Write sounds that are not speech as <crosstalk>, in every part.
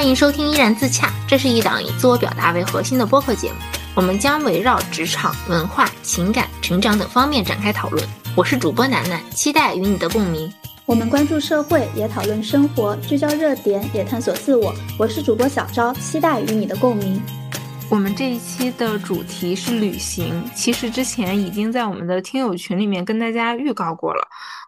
欢迎收听《依然自洽》，这是一档以自我表达为核心的播客节目，我们将围绕职场、文化、情感、成长等方面展开讨论。我是主播楠楠，期待与你的共鸣。我们关注社会，也讨论生活，聚焦热点，也探索自我。我是主播小昭，期待与你的共鸣。我们这一期的主题是旅行，其实之前已经在我们的听友群里面跟大家预告过了。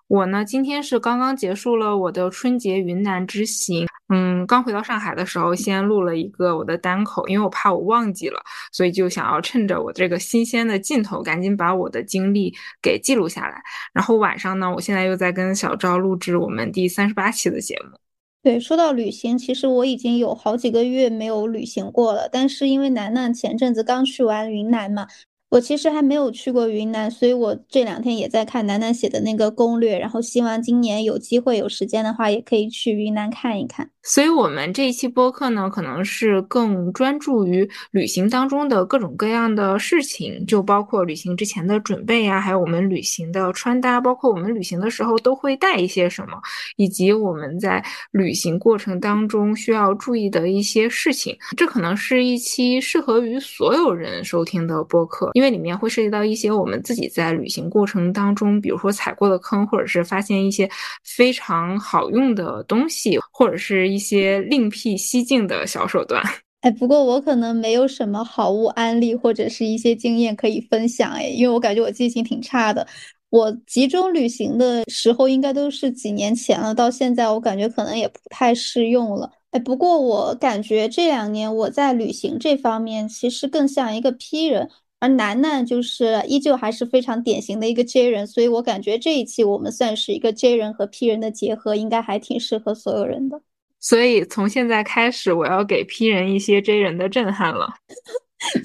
我呢，今天是刚刚结束了我的春节云南之行，嗯，刚回到上海的时候，先录了一个我的单口，因为我怕我忘记了，所以就想要趁着我这个新鲜的劲头，赶紧把我的经历给记录下来。然后晚上呢，我现在又在跟小赵录制我们第三十八期的节目。对，说到旅行，其实我已经有好几个月没有旅行过了，但是因为楠楠前阵子刚去完云南嘛。我其实还没有去过云南，所以我这两天也在看楠楠写的那个攻略，然后希望今年有机会有时间的话，也可以去云南看一看。所以，我们这一期播客呢，可能是更专注于旅行当中的各种各样的事情，就包括旅行之前的准备呀，还有我们旅行的穿搭，包括我们旅行的时候都会带一些什么，以及我们在旅行过程当中需要注意的一些事情。这可能是一期适合于所有人收听的播客，因为里面会涉及到一些我们自己在旅行过程当中，比如说踩过的坑，或者是发现一些非常好用的东西，或者是。一些另辟蹊径的小手段，<laughs> 哎，不过我可能没有什么好物安利或者是一些经验可以分享，哎，因为我感觉我记性挺差的。我集中旅行的时候应该都是几年前了，到现在我感觉可能也不太适用了。哎，不过我感觉这两年我在旅行这方面其实更像一个 P 人，而楠楠就是依旧还是非常典型的一个 J 人，所以我感觉这一期我们算是一个 J 人和 P 人的结合，应该还挺适合所有人的。所以从现在开始，我要给 P 人一些 J 人的震撼了。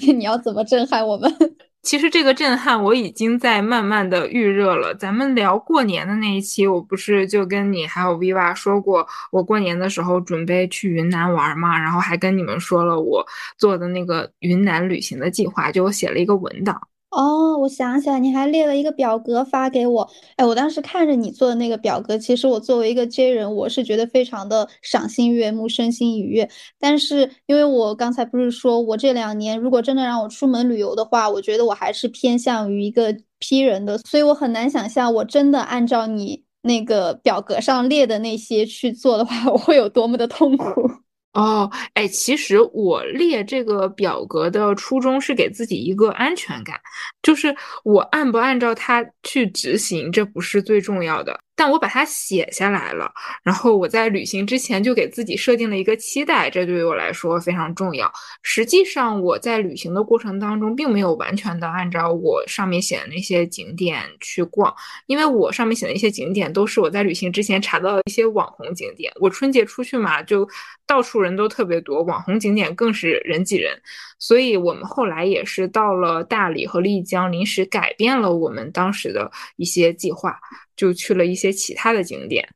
<laughs> 你要怎么震撼我们？<laughs> 其实这个震撼我已经在慢慢的预热了。咱们聊过年的那一期，我不是就跟你还有 Viva 说过，我过年的时候准备去云南玩嘛，然后还跟你们说了我做的那个云南旅行的计划，就我写了一个文档。哦，我想起来，你还列了一个表格发给我。哎，我当时看着你做的那个表格，其实我作为一个 J 人，我是觉得非常的赏心悦目、身心愉悦。但是，因为我刚才不是说我这两年如果真的让我出门旅游的话，我觉得我还是偏向于一个 P 人的，所以我很难想象我真的按照你那个表格上列的那些去做的话，我会有多么的痛苦。哦，哎，其实我列这个表格的初衷是给自己一个安全感，就是我按不按照它去执行，这不是最重要的。但我把它写下来了，然后我在旅行之前就给自己设定了一个期待，这对于我来说非常重要。实际上我在旅行的过程当中，并没有完全的按照我上面写的那些景点去逛，因为我上面写的一些景点都是我在旅行之前查到的一些网红景点。我春节出去嘛，就到处人都特别多，网红景点更是人挤人，所以我们后来也是到了大理和丽江，临时改变了我们当时的一些计划。就去了一些其他的景点，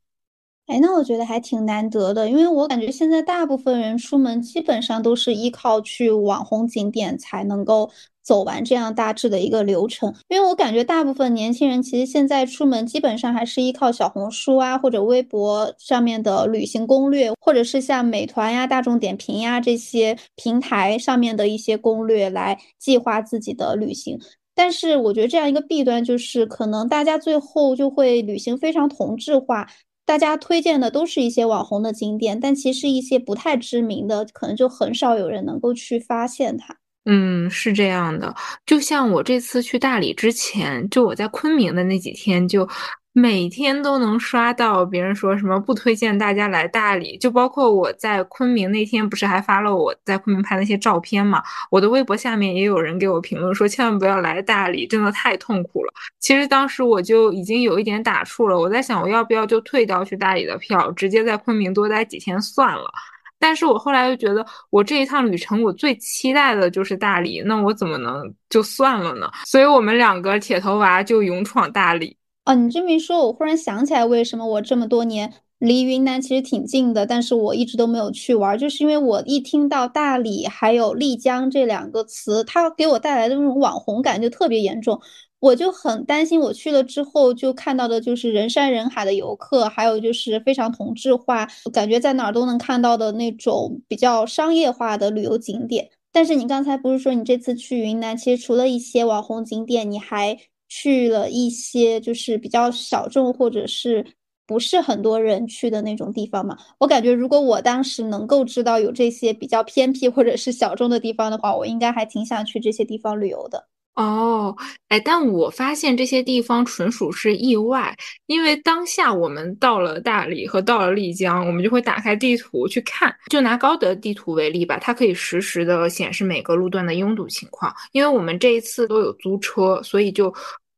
哎，那我觉得还挺难得的，因为我感觉现在大部分人出门基本上都是依靠去网红景点才能够走完这样大致的一个流程。因为我感觉大部分年轻人其实现在出门基本上还是依靠小红书啊或者微博上面的旅行攻略，或者是像美团呀、大众点评呀这些平台上面的一些攻略来计划自己的旅行。但是我觉得这样一个弊端就是，可能大家最后就会旅行非常同质化，大家推荐的都是一些网红的景点，但其实一些不太知名的，可能就很少有人能够去发现它。嗯，是这样的。就像我这次去大理之前，就我在昆明的那几天就。每天都能刷到别人说什么不推荐大家来大理，就包括我在昆明那天不是还发了我在昆明拍那些照片嘛？我的微博下面也有人给我评论说千万不要来大理，真的太痛苦了。其实当时我就已经有一点打怵了，我在想我要不要就退掉去大理的票，直接在昆明多待几天算了。但是我后来又觉得我这一趟旅程我最期待的就是大理，那我怎么能就算了呢？所以我们两个铁头娃就勇闯大理。哦，你这么一说，我忽然想起来，为什么我这么多年离云南其实挺近的，但是我一直都没有去玩，就是因为我一听到大理还有丽江这两个词，它给我带来的那种网红感就特别严重。我就很担心，我去了之后就看到的就是人山人海的游客，还有就是非常同质化，感觉在哪儿都能看到的那种比较商业化的旅游景点。但是你刚才不是说你这次去云南，其实除了一些网红景点，你还去了一些就是比较小众或者是不是很多人去的那种地方嘛？我感觉如果我当时能够知道有这些比较偏僻或者是小众的地方的话，我应该还挺想去这些地方旅游的。哦，哎，但我发现这些地方纯属是意外，因为当下我们到了大理和到了丽江，我们就会打开地图去看。就拿高德地图为例吧，它可以实时的显示每个路段的拥堵情况。因为我们这一次都有租车，所以就。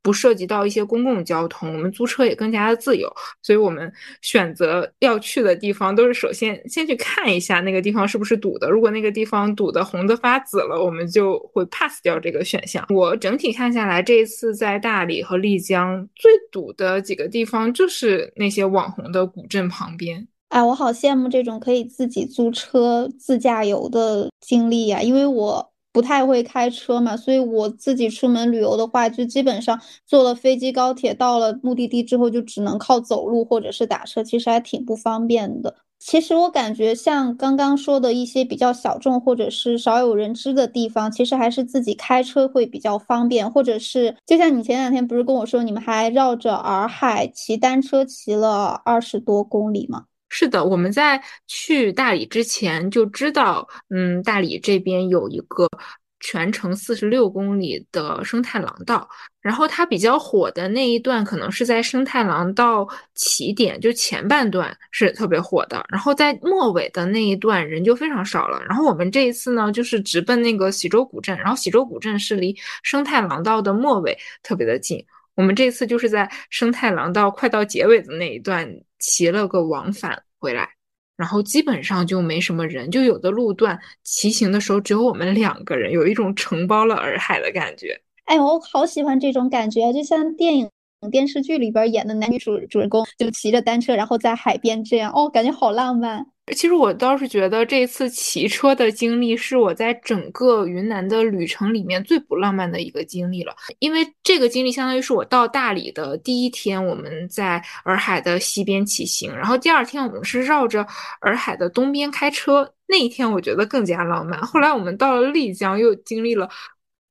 不涉及到一些公共交通，我们租车也更加的自由，所以我们选择要去的地方都是首先先去看一下那个地方是不是堵的。如果那个地方堵的红的发紫了，我们就会 pass 掉这个选项。我整体看下来，这一次在大理和丽江最堵的几个地方就是那些网红的古镇旁边。哎，我好羡慕这种可以自己租车自驾游的经历呀，因为我。不太会开车嘛，所以我自己出门旅游的话，就基本上坐了飞机、高铁，到了目的地之后，就只能靠走路或者是打车，其实还挺不方便的。其实我感觉像刚刚说的一些比较小众或者是少有人知的地方，其实还是自己开车会比较方便，或者是就像你前两天不是跟我说，你们还绕着洱海骑单车骑了二十多公里吗？是的，我们在去大理之前就知道，嗯，大理这边有一个全程四十六公里的生态廊道，然后它比较火的那一段可能是在生态廊道起点，就前半段是特别火的，然后在末尾的那一段人就非常少了。然后我们这一次呢，就是直奔那个喜洲古镇，然后喜洲古镇是离生态廊道的末尾特别的近。我们这次就是在生态廊道快到结尾的那一段骑了个往返回来，然后基本上就没什么人，就有的路段骑行的时候只有我们两个人，有一种承包了洱海的感觉。哎，我好喜欢这种感觉，就像电影、电视剧里边演的男女主主人公就骑着单车，然后在海边这样，哦，感觉好浪漫。其实我倒是觉得这次骑车的经历是我在整个云南的旅程里面最不浪漫的一个经历了，因为这个经历相当于是我到大理的第一天，我们在洱海的西边骑行，然后第二天我们是绕着洱海的东边开车，那一天我觉得更加浪漫。后来我们到了丽江，又经历了。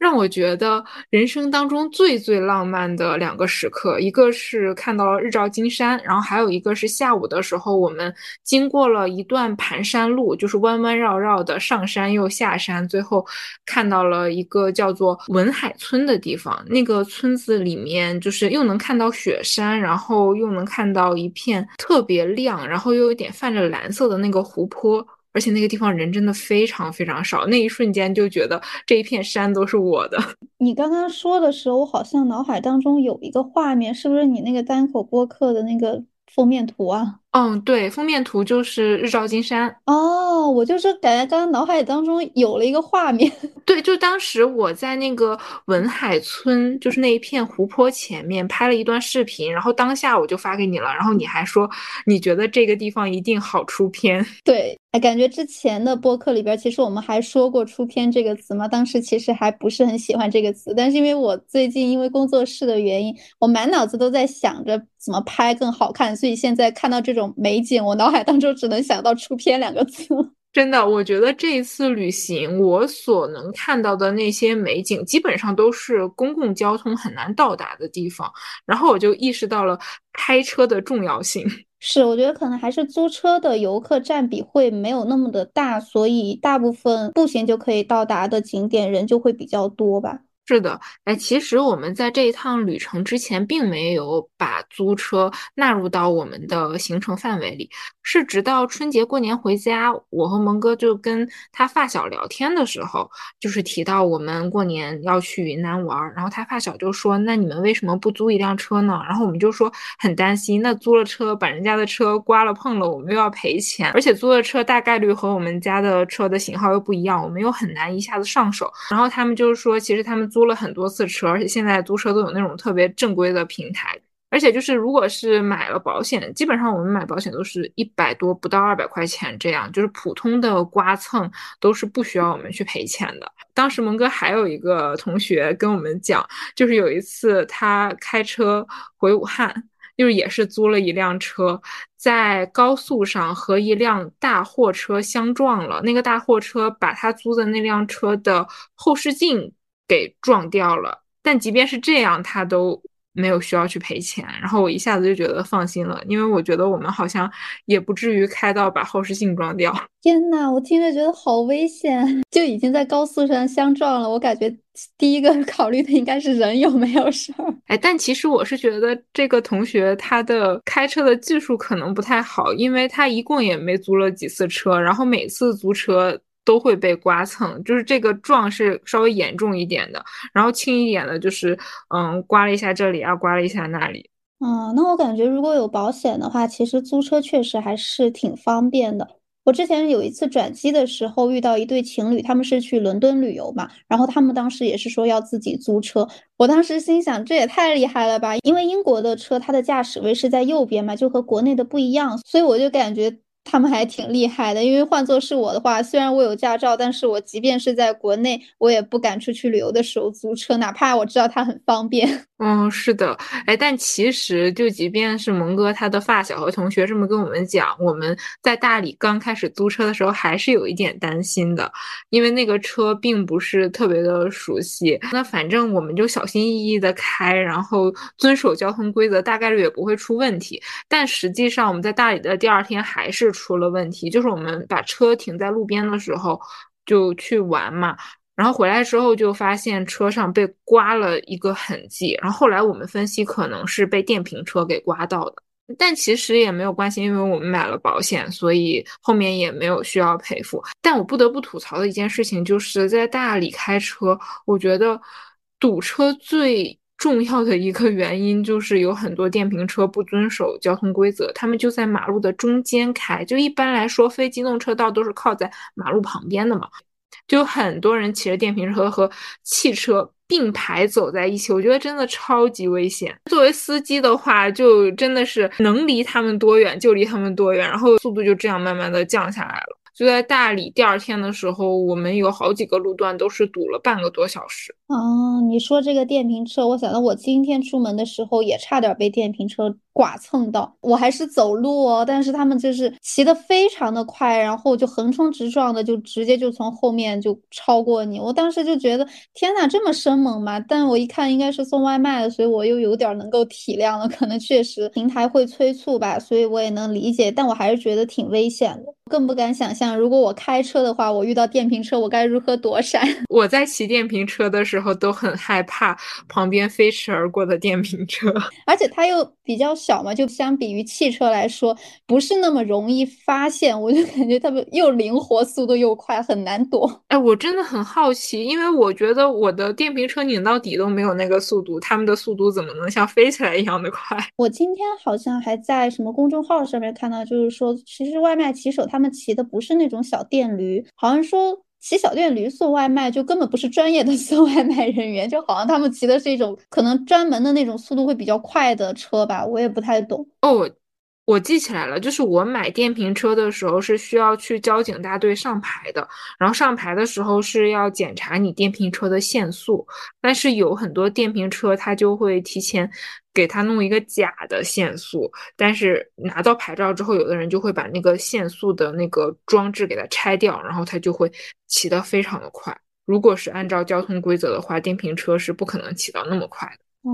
让我觉得人生当中最最浪漫的两个时刻，一个是看到了日照金山，然后还有一个是下午的时候，我们经过了一段盘山路，就是弯弯绕绕的上山又下山，最后看到了一个叫做文海村的地方。那个村子里面就是又能看到雪山，然后又能看到一片特别亮，然后又有点泛着蓝色的那个湖泊。而且那个地方人真的非常非常少，那一瞬间就觉得这一片山都是我的。<laughs> 你刚刚说的时候，我好像脑海当中有一个画面，是不是你那个单口播客的那个封面图啊？嗯，对，封面图就是日照金山。哦，我就是感觉刚刚脑海当中有了一个画面。<laughs> 对，就当时我在那个文海村，就是那一片湖泊前面拍了一段视频，然后当下我就发给你了，然后你还说你觉得这个地方一定好出片。<laughs> 对。哎，感觉之前的播客里边，其实我们还说过“出片”这个词嘛。当时其实还不是很喜欢这个词，但是因为我最近因为工作室的原因，我满脑子都在想着怎么拍更好看，所以现在看到这种美景，我脑海当中只能想到“出片”两个字。<laughs> 真的，我觉得这一次旅行，我所能看到的那些美景，基本上都是公共交通很难到达的地方，然后我就意识到了开车的重要性。<laughs> 是，我觉得可能还是租车的游客占比会没有那么的大，所以大部分步行就可以到达的景点人就会比较多吧。是的，哎，其实我们在这一趟旅程之前，并没有把租车纳入到我们的行程范围里。是直到春节过年回家，我和蒙哥就跟他发小聊天的时候，就是提到我们过年要去云南玩，然后他发小就说：“那你们为什么不租一辆车呢？”然后我们就说很担心，那租了车把人家的车刮了碰了，我们又要赔钱，而且租的车大概率和我们家的车的型号又不一样，我们又很难一下子上手。然后他们就是说，其实他们。租了很多次车，而且现在租车都有那种特别正规的平台。而且就是如果是买了保险，基本上我们买保险都是一百多不到二百块钱这样，就是普通的刮蹭都是不需要我们去赔钱的。当时蒙哥还有一个同学跟我们讲，就是有一次他开车回武汉。就是也是租了一辆车，在高速上和一辆大货车相撞了。那个大货车把他租的那辆车的后视镜给撞掉了。但即便是这样，他都没有需要去赔钱。然后我一下子就觉得放心了，因为我觉得我们好像也不至于开到把后视镜撞掉。<laughs> 天呐，我听着觉得好危险，<laughs> 就已经在高速上相撞了。我感觉。第一个 <laughs> 考虑的应该是人有没有事儿，哎，但其实我是觉得这个同学他的开车的技术可能不太好，因为他一共也没租了几次车，然后每次租车都会被刮蹭，就是这个撞是稍微严重一点的，然后轻一点的就是嗯刮了一下这里啊，刮了一下那里。嗯，那我感觉如果有保险的话，其实租车确实还是挺方便的。我之前有一次转机的时候遇到一对情侣，他们是去伦敦旅游嘛，然后他们当时也是说要自己租车。我当时心想，这也太厉害了吧！因为英国的车它的驾驶位是在右边嘛，就和国内的不一样，所以我就感觉他们还挺厉害的。因为换作是我的话，虽然我有驾照，但是我即便是在国内，我也不敢出去旅游的时候租车，哪怕我知道它很方便。<laughs> 嗯，是的，哎，但其实就即便是蒙哥他的发小和同学这么跟我们讲，我们在大理刚开始租车的时候还是有一点担心的，因为那个车并不是特别的熟悉。那反正我们就小心翼翼的开，然后遵守交通规则，大概率也不会出问题。但实际上我们在大理的第二天还是出了问题，就是我们把车停在路边的时候就去玩嘛。然后回来之后就发现车上被刮了一个痕迹，然后后来我们分析可能是被电瓶车给刮到的，但其实也没有关系，因为我们买了保险，所以后面也没有需要赔付。但我不得不吐槽的一件事情就是在大理开车，我觉得堵车最重要的一个原因就是有很多电瓶车不遵守交通规则，他们就在马路的中间开，就一般来说非机动车道都是靠在马路旁边的嘛。就很多人骑着电瓶车和汽车并排走在一起，我觉得真的超级危险。作为司机的话，就真的是能离他们多远就离他们多远，然后速度就这样慢慢的降下来了。就在大理第二天的时候，我们有好几个路段都是堵了半个多小时。哦，你说这个电瓶车，我想到我今天出门的时候也差点被电瓶车。剐蹭到我还是走路哦，但是他们就是骑得非常的快，然后就横冲直撞的，就直接就从后面就超过你。我当时就觉得天呐，这么生猛吗？但我一看应该是送外卖的，所以我又有点能够体谅了。可能确实平台会催促吧，所以我也能理解。但我还是觉得挺危险的，更不敢想象如果我开车的话，我遇到电瓶车我该如何躲闪。<laughs> 我在骑电瓶车的时候都很害怕旁边飞驰而过的电瓶车，而且它又比较。小嘛，就相比于汽车来说，不是那么容易发现。我就 <laughs> 感觉他们又灵活，速度又快，很难躲。哎，我真的很好奇，因为我觉得我的电瓶车拧到底都没有那个速度，他们的速度怎么能像飞起来一样的快？<laughs> 我今天好像还在什么公众号上面看到，就是说，其实外卖骑手他们骑的不是那种小电驴，好像说。骑小电驴送外卖就根本不是专业的 <laughs> 送外卖人员，就好像他们骑的是一种可能专门的那种速度会比较快的车吧，我也不太懂哦。我记起来了，就是我买电瓶车的时候是需要去交警大队上牌的，然后上牌的时候是要检查你电瓶车的限速，但是有很多电瓶车它就会提前给他弄一个假的限速，但是拿到牌照之后，有的人就会把那个限速的那个装置给它拆掉，然后它就会骑得非常的快。如果是按照交通规则的话，电瓶车是不可能骑到那么快的。哦，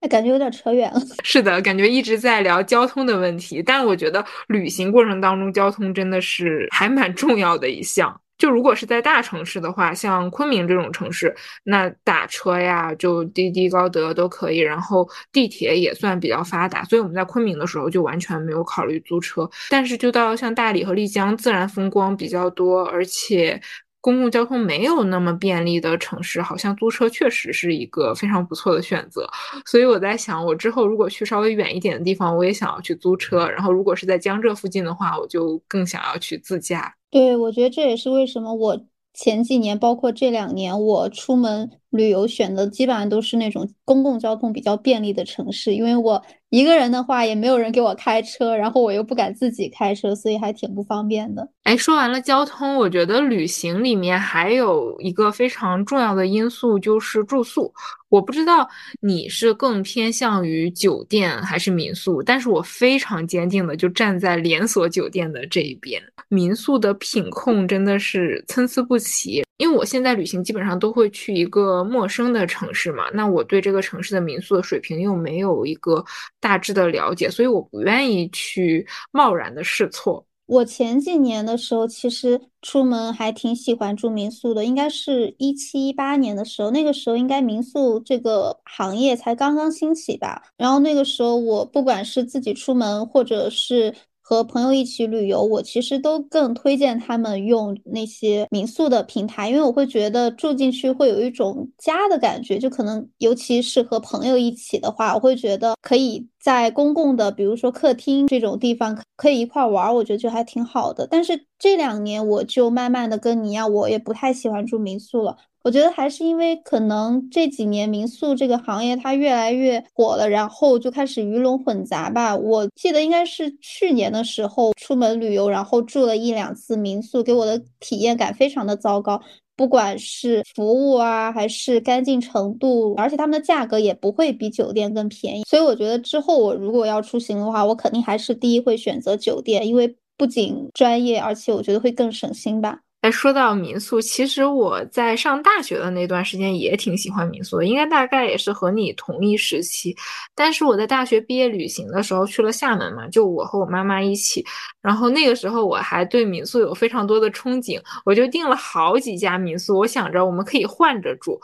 那感觉有点扯远了。<laughs> 是的，感觉一直在聊交通的问题，但我觉得旅行过程当中交通真的是还蛮重要的一项。就如果是在大城市的话，像昆明这种城市，那打车呀，就滴滴、高德都可以，然后地铁也算比较发达，所以我们在昆明的时候就完全没有考虑租车。但是就到像大理和丽江，自然风光比较多，而且。公共交通没有那么便利的城市，好像租车确实是一个非常不错的选择。所以我在想，我之后如果去稍微远一点的地方，我也想要去租车。然后如果是在江浙附近的话，我就更想要去自驾。对，我觉得这也是为什么我前几年，包括这两年，我出门。旅游选的基本上都是那种公共交通比较便利的城市，因为我一个人的话也没有人给我开车，然后我又不敢自己开车，所以还挺不方便的。哎，说完了交通，我觉得旅行里面还有一个非常重要的因素就是住宿。我不知道你是更偏向于酒店还是民宿，但是我非常坚定的就站在连锁酒店的这一边。民宿的品控真的是参差不齐，因为我现在旅行基本上都会去一个陌生的城市嘛，那我对这个城市的民宿的水平又没有一个大致的了解，所以我不愿意去贸然的试错。我前几年的时候，其实出门还挺喜欢住民宿的，应该是一七一八年的时候，那个时候应该民宿这个行业才刚刚兴起吧。然后那个时候，我不管是自己出门，或者是和朋友一起旅游，我其实都更推荐他们用那些民宿的平台，因为我会觉得住进去会有一种家的感觉，就可能尤其是和朋友一起的话，我会觉得可以在公共的，比如说客厅这种地方可以一块玩，我觉得就还挺好的。但是这两年我就慢慢的跟你一样，我也不太喜欢住民宿了。我觉得还是因为可能这几年民宿这个行业它越来越火了，然后就开始鱼龙混杂吧。我记得应该是去年的时候出门旅游，然后住了一两次民宿，给我的体验感非常的糟糕，不管是服务啊，还是干净程度，而且他们的价格也不会比酒店更便宜。所以我觉得之后我如果要出行的话，我肯定还是第一会选择酒店，因为不仅专业，而且我觉得会更省心吧。哎说到民宿，其实我在上大学的那段时间也挺喜欢民宿的，应该大概也是和你同一时期。但是我在大学毕业旅行的时候去了厦门嘛，就我和我妈妈一起，然后那个时候我还对民宿有非常多的憧憬，我就订了好几家民宿，我想着我们可以换着住。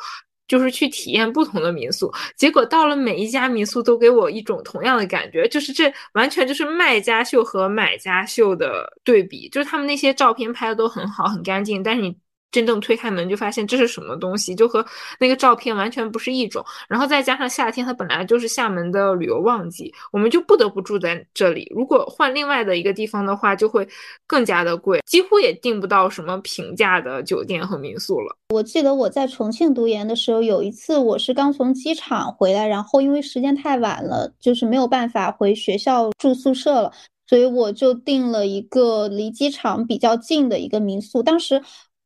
就是去体验不同的民宿，结果到了每一家民宿都给我一种同样的感觉，就是这完全就是卖家秀和买家秀的对比，就是他们那些照片拍的都很好很干净，但是你。真正推开门就发现这是什么东西，就和那个照片完全不是一种。然后再加上夏天，它本来就是厦门的旅游旺季，我们就不得不住在这里。如果换另外的一个地方的话，就会更加的贵，几乎也订不到什么平价的酒店和民宿了。我记得我在重庆读研的时候，有一次我是刚从机场回来，然后因为时间太晚了，就是没有办法回学校住宿舍了，所以我就订了一个离机场比较近的一个民宿。当时。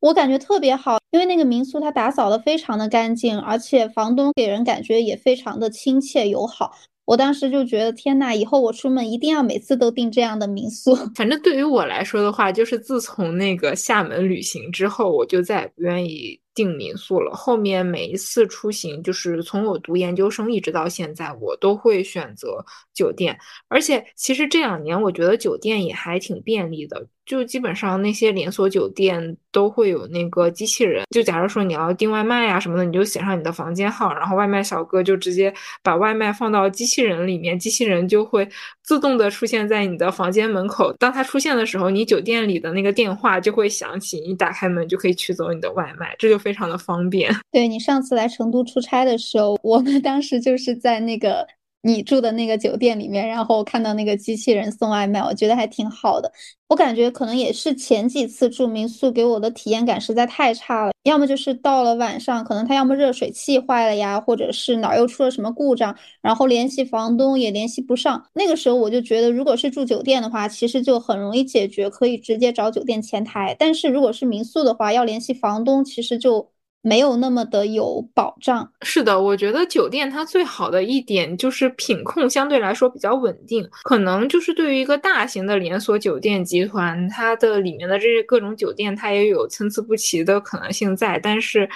我感觉特别好，因为那个民宿它打扫的非常的干净，而且房东给人感觉也非常的亲切友好。我当时就觉得，天呐，以后我出门一定要每次都订这样的民宿。<laughs> 反正对于我来说的话，就是自从那个厦门旅行之后，我就再也不愿意订民宿了。后面每一次出行，就是从我读研究生一直到现在，我都会选择酒店。而且其实这两年，我觉得酒店也还挺便利的。就基本上那些连锁酒店都会有那个机器人，就假如说你要订外卖呀什么的，你就写上你的房间号，然后外卖小哥就直接把外卖放到机器人里面，机器人就会自动的出现在你的房间门口。当它出现的时候，你酒店里的那个电话就会响起，你打开门就可以取走你的外卖，这就非常的方便。对你上次来成都出差的时候，我们当时就是在那个。你住的那个酒店里面，然后看到那个机器人送外卖，我觉得还挺好的。我感觉可能也是前几次住民宿给我的体验感实在太差了，要么就是到了晚上，可能他要么热水器坏了呀，或者是哪儿又出了什么故障，然后联系房东也联系不上。那个时候我就觉得，如果是住酒店的话，其实就很容易解决，可以直接找酒店前台。但是如果是民宿的话，要联系房东，其实就。没有那么的有保障。是的，我觉得酒店它最好的一点就是品控相对来说比较稳定。可能就是对于一个大型的连锁酒店集团，它的里面的这些各种酒店，它也有参差不齐的可能性在，但是。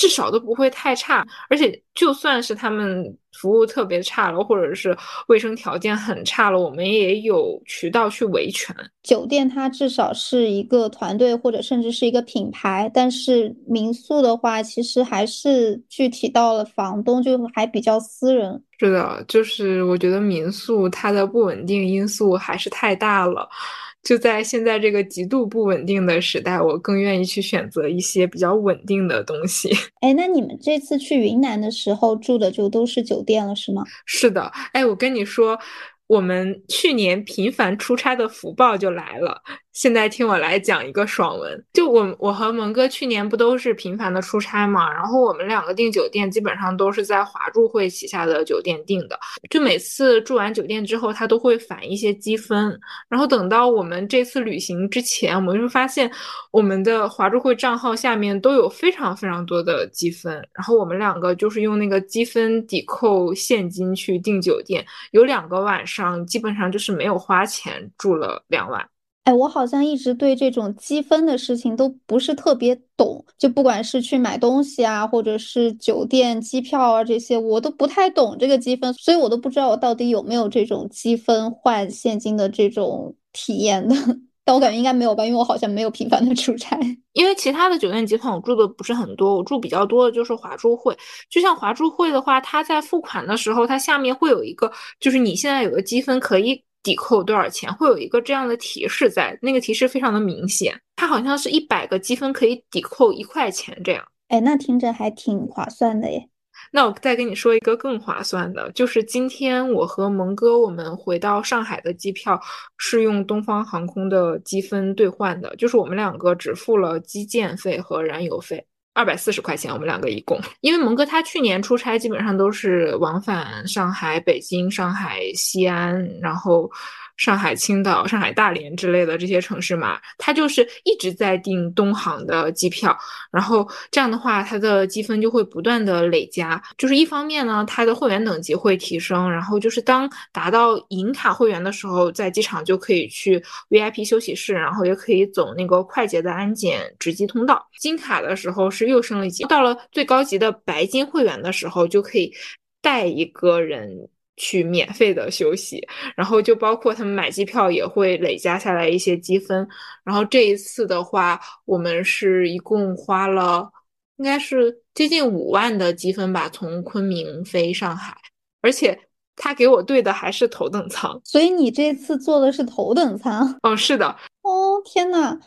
至少都不会太差，而且就算是他们服务特别差了，或者是卫生条件很差了，我们也有渠道去维权。酒店它至少是一个团队，或者甚至是一个品牌，但是民宿的话，其实还是具体到了房东，就还比较私人。是的，就是我觉得民宿它的不稳定因素还是太大了。就在现在这个极度不稳定的时代，我更愿意去选择一些比较稳定的东西。哎，那你们这次去云南的时候住的就都是酒店了，是吗？是的。哎，我跟你说，我们去年频繁出差的福报就来了。现在听我来讲一个爽文，就我我和蒙哥去年不都是频繁的出差嘛，然后我们两个订酒店基本上都是在华住会旗下的酒店订的，就每次住完酒店之后，他都会返一些积分，然后等到我们这次旅行之前，我们就发现我们的华住会账号下面都有非常非常多的积分，然后我们两个就是用那个积分抵扣现金去订酒店，有两个晚上基本上就是没有花钱住了两晚。哎，我好像一直对这种积分的事情都不是特别懂，就不管是去买东西啊，或者是酒店、机票啊这些，我都不太懂这个积分，所以我都不知道我到底有没有这种积分换现金的这种体验的。<laughs> 但我感觉应该没有吧，因为我好像没有频繁的出差。因为其他的酒店集团我住的不是很多，我住比较多的就是华住会。就像华住会的话，它在付款的时候，它下面会有一个，就是你现在有个积分可以。抵扣多少钱？会有一个这样的提示在，那个提示非常的明显。它好像是一百个积分可以抵扣一块钱这样。哎，那听着还挺划算的耶。那我再跟你说一个更划算的，就是今天我和蒙哥我们回到上海的机票是用东方航空的积分兑换的，就是我们两个只付了机建费和燃油费。二百四十块钱，我们两个一共。因为蒙哥他去年出差基本上都是往返上海、北京、上海、西安，然后。上海、青岛、上海、大连之类的这些城市嘛，他就是一直在订东航的机票，然后这样的话，他的积分就会不断的累加。就是一方面呢，他的会员等级会提升，然后就是当达到银卡会员的时候，在机场就可以去 VIP 休息室，然后也可以走那个快捷的安检值机通道。金卡的时候是又升了一级，到了最高级的白金会员的时候，就可以带一个人。去免费的休息，然后就包括他们买机票也会累加下来一些积分。然后这一次的话，我们是一共花了应该是接近五万的积分吧，从昆明飞上海，而且他给我兑的还是头等舱。所以你这次坐的是头等舱？哦，是的。哦，天呐！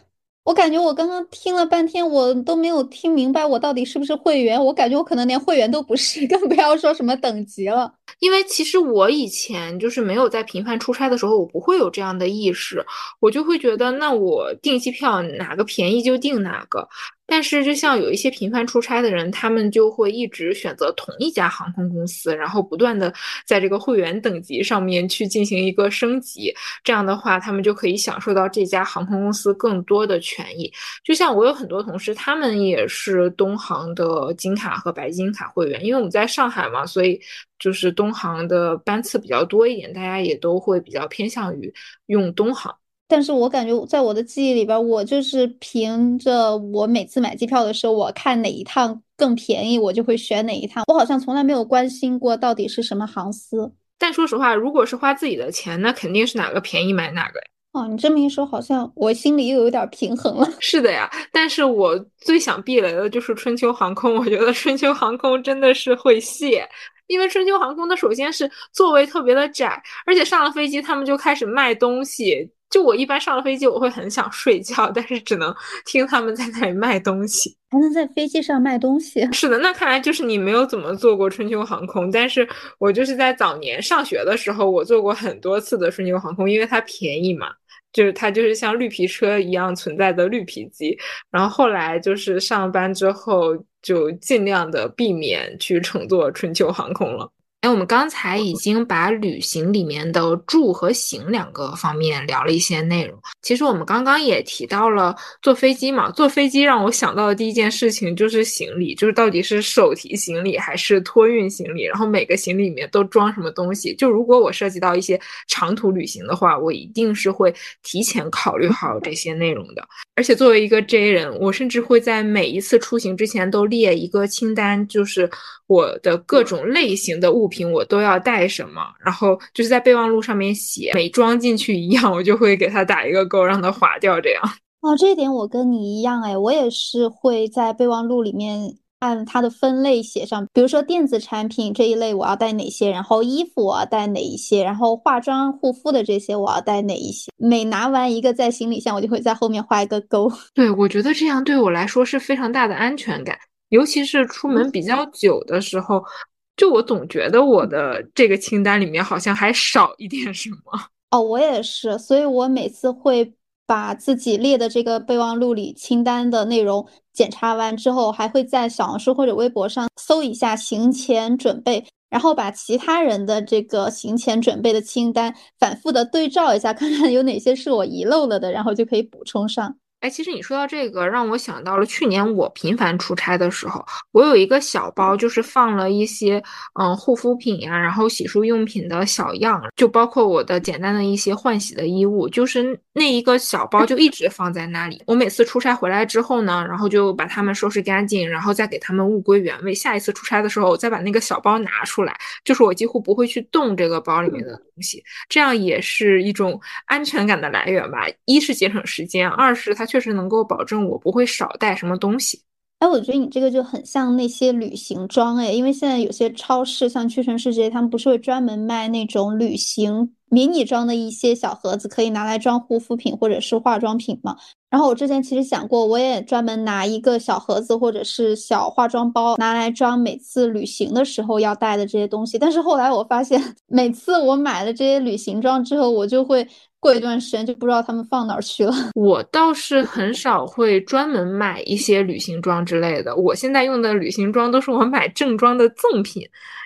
我感觉我刚刚听了半天，我都没有听明白我到底是不是会员。我感觉我可能连会员都不是，<laughs> 更不要说什么等级了。因为其实我以前就是没有在频繁出差的时候，我不会有这样的意识，我就会觉得，那我订机票哪个便宜就订哪个。但是，就像有一些频繁出差的人，他们就会一直选择同一家航空公司，然后不断的在这个会员等级上面去进行一个升级。这样的话，他们就可以享受到这家航空公司更多的权益。就像我有很多同事，他们也是东航的金卡和白金卡会员，因为我们在上海嘛，所以就是东航的班次比较多一点，大家也都会比较偏向于用东航。但是我感觉在我的记忆里边，我就是凭着我每次买机票的时候，我看哪一趟更便宜，我就会选哪一趟。我好像从来没有关心过到底是什么航司。但说实话，如果是花自己的钱，那肯定是哪个便宜买哪个呀。哦，你这么一说，好像我心里又有点平衡了。<laughs> 是的呀，但是我最想避雷的就是春秋航空。我觉得春秋航空真的是会谢，因为春秋航空它首先是座位特别的窄，而且上了飞机他们就开始卖东西。就我一般上了飞机，我会很想睡觉，<laughs> 但是只能听他们在那里卖东西。还能在飞机上卖东西？是的，那看来就是你没有怎么坐过春秋航空。但是我就是在早年上学的时候，我坐过很多次的春秋航空，因为它便宜嘛，就是它就是像绿皮车一样存在的绿皮机。然后后来就是上班之后，就尽量的避免去乘坐春秋航空了。哎，我们刚才已经把旅行里面的住和行两个方面聊了一些内容。其实我们刚刚也提到了坐飞机嘛，坐飞机让我想到的第一件事情就是行李，就是到底是手提行李还是托运行李，然后每个行李里面都装什么东西。就如果我涉及到一些长途旅行的话，我一定是会提前考虑好这些内容的。而且作为一个 J 人，我甚至会在每一次出行之前都列一个清单，就是我的各种类型的物品品我都要带什么，然后就是在备忘录上面写，每装进去一样，我就会给它打一个勾，让它划掉。这样哦，这一点我跟你一样，哎，我也是会在备忘录里面。按它的分类写上，比如说电子产品这一类我要带哪些，然后衣服我要带哪一些，然后化妆护肤的这些我要带哪一些。每拿完一个在行李箱，我就会在后面画一个勾。对，我觉得这样对我来说是非常大的安全感，尤其是出门比较久的时候，就我总觉得我的这个清单里面好像还少一点什么。<laughs> 哦，我也是，所以我每次会把自己列的这个备忘录里清单的内容检查完之后，还会在小红书或者微博上搜一下行前准备，然后把其他人的这个行前准备的清单反复的对照一下，看看有哪些是我遗漏了的，然后就可以补充上。哎，其实你说到这个，让我想到了去年我频繁出差的时候，我有一个小包，就是放了一些嗯护肤品呀，然后洗漱用品的小样，就包括我的简单的一些换洗的衣物，就是那一个小包就一直放在那里。我每次出差回来之后呢，然后就把它们收拾干净，然后再给它们物归原位。下一次出差的时候，我再把那个小包拿出来，就是我几乎不会去动这个包里面的东西，这样也是一种安全感的来源吧。一是节省时间，二是它。确实能够保证我不会少带什么东西。哎，我觉得你这个就很像那些旅行装哎，因为现在有些超市，像屈臣氏这些，他们不是会专门卖那种旅行迷你装的一些小盒子，可以拿来装护肤品或者是化妆品吗？然后我之前其实想过，我也专门拿一个小盒子或者是小化妆包，拿来装每次旅行的时候要带的这些东西。但是后来我发现，<laughs> 每次我买了这些旅行装之后，我就会。过一段时间就不知道他们放哪儿去了。<laughs> 我倒是很少会专门买一些旅行装之类的。我现在用的旅行装都是我买正装的赠品，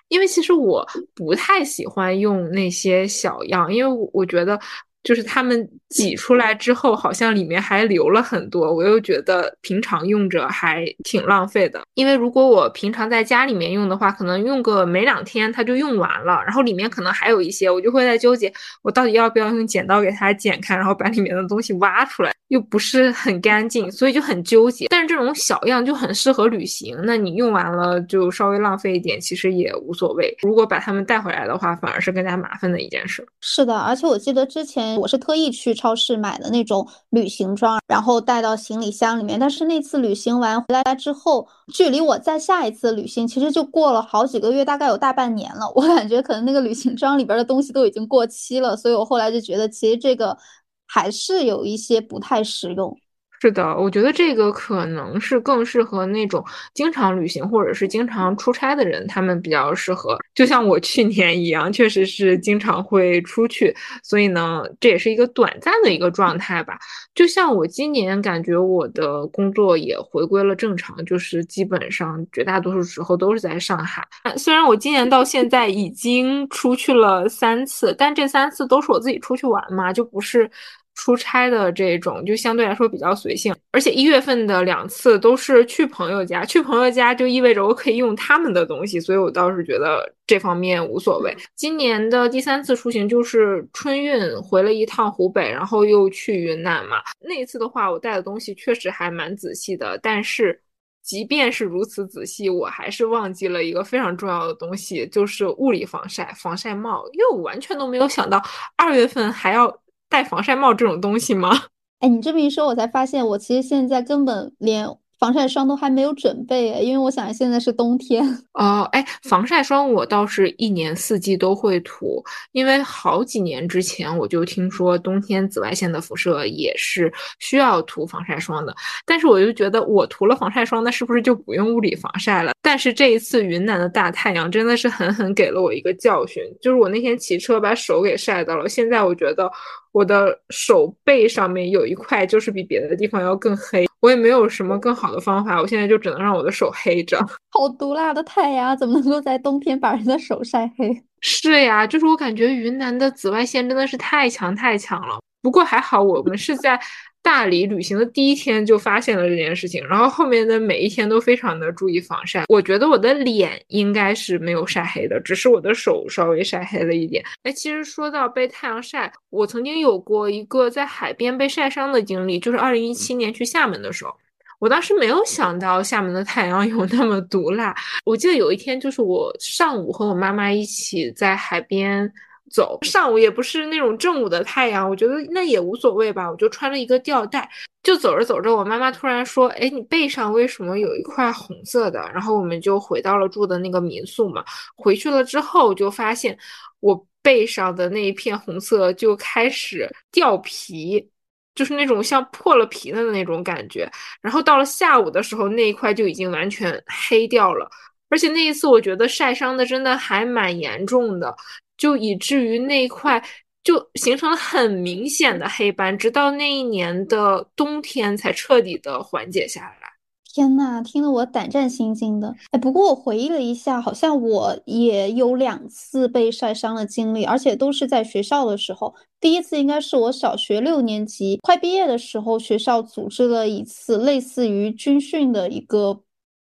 因为其实我不太喜欢用那些小样，因为我觉得。就是他们挤出来之后，好像里面还留了很多，我又觉得平常用着还挺浪费的。因为如果我平常在家里面用的话，可能用个没两天它就用完了，然后里面可能还有一些，我就会在纠结，我到底要不要用剪刀给它剪开，然后把里面的东西挖出来，又不是很干净，所以就很纠结。但是这种小样就很适合旅行，那你用完了就稍微浪费一点，其实也无所谓。如果把它们带回来的话，反而是更加麻烦的一件事。是的，而且我记得之前。我是特意去超市买的那种旅行装，然后带到行李箱里面。但是那次旅行完回来之后，距离我再下一次旅行其实就过了好几个月，大概有大半年了。<laughs> 我感觉可能那个旅行装里边的东西都已经过期了，所以我后来就觉得其实这个还是有一些不太实用。是的，我觉得这个可能是更适合那种经常旅行或者是经常出差的人，他们比较适合。就像我去年一样，确实是经常会出去，所以呢，这也是一个短暂的一个状态吧。就像我今年感觉我的工作也回归了正常，就是基本上绝大多数时候都是在上海。虽然我今年到现在已经出去了三次，但这三次都是我自己出去玩嘛，就不是。出差的这种就相对来说比较随性，而且一月份的两次都是去朋友家，去朋友家就意味着我可以用他们的东西，所以我倒是觉得这方面无所谓。今年的第三次出行就是春运回了一趟湖北，然后又去云南嘛。那一次的话，我带的东西确实还蛮仔细的，但是即便是如此仔细，我还是忘记了一个非常重要的东西，就是物理防晒、防晒帽，因为我完全都没有想到二月份还要。戴防晒帽这种东西吗？<laughs> 哎，你这么一说，我才发现我其实现在根本连。防晒霜都还没有准备，因为我想现在是冬天 <laughs> 哦。哎，防晒霜我倒是一年四季都会涂，因为好几年之前我就听说冬天紫外线的辐射也是需要涂防晒霜的。但是我就觉得我涂了防晒霜，那是不是就不用物理防晒了？但是这一次云南的大太阳真的是狠狠给了我一个教训，就是我那天骑车把手给晒到了，现在我觉得我的手背上面有一块就是比别的地方要更黑。我也没有什么更好的方法，我现在就只能让我的手黑着。<laughs> 好毒辣的太阳，怎么能够在冬天把人的手晒黑？是呀，就是我感觉云南的紫外线真的是太强太强了。不过还好，我们是在。大理旅行的第一天就发现了这件事情，然后后面的每一天都非常的注意防晒。我觉得我的脸应该是没有晒黑的，只是我的手稍微晒黑了一点。哎，其实说到被太阳晒，我曾经有过一个在海边被晒伤的经历，就是二零一七年去厦门的时候，我当时没有想到厦门的太阳有那么毒辣。我记得有一天，就是我上午和我妈妈一起在海边。走上午也不是那种正午的太阳，我觉得那也无所谓吧。我就穿了一个吊带，就走着走着，我妈妈突然说：“哎，你背上为什么有一块红色的？”然后我们就回到了住的那个民宿嘛。回去了之后，就发现我背上的那一片红色就开始掉皮，就是那种像破了皮的那种感觉。然后到了下午的时候，那一块就已经完全黑掉了。而且那一次我觉得晒伤的真的还蛮严重的，就以至于那一块就形成了很明显的黑斑，直到那一年的冬天才彻底的缓解下来。天呐，听得我胆战心惊的。哎，不过我回忆了一下，好像我也有两次被晒伤的经历，而且都是在学校的时候。第一次应该是我小学六年级快毕业的时候，学校组织了一次类似于军训的一个，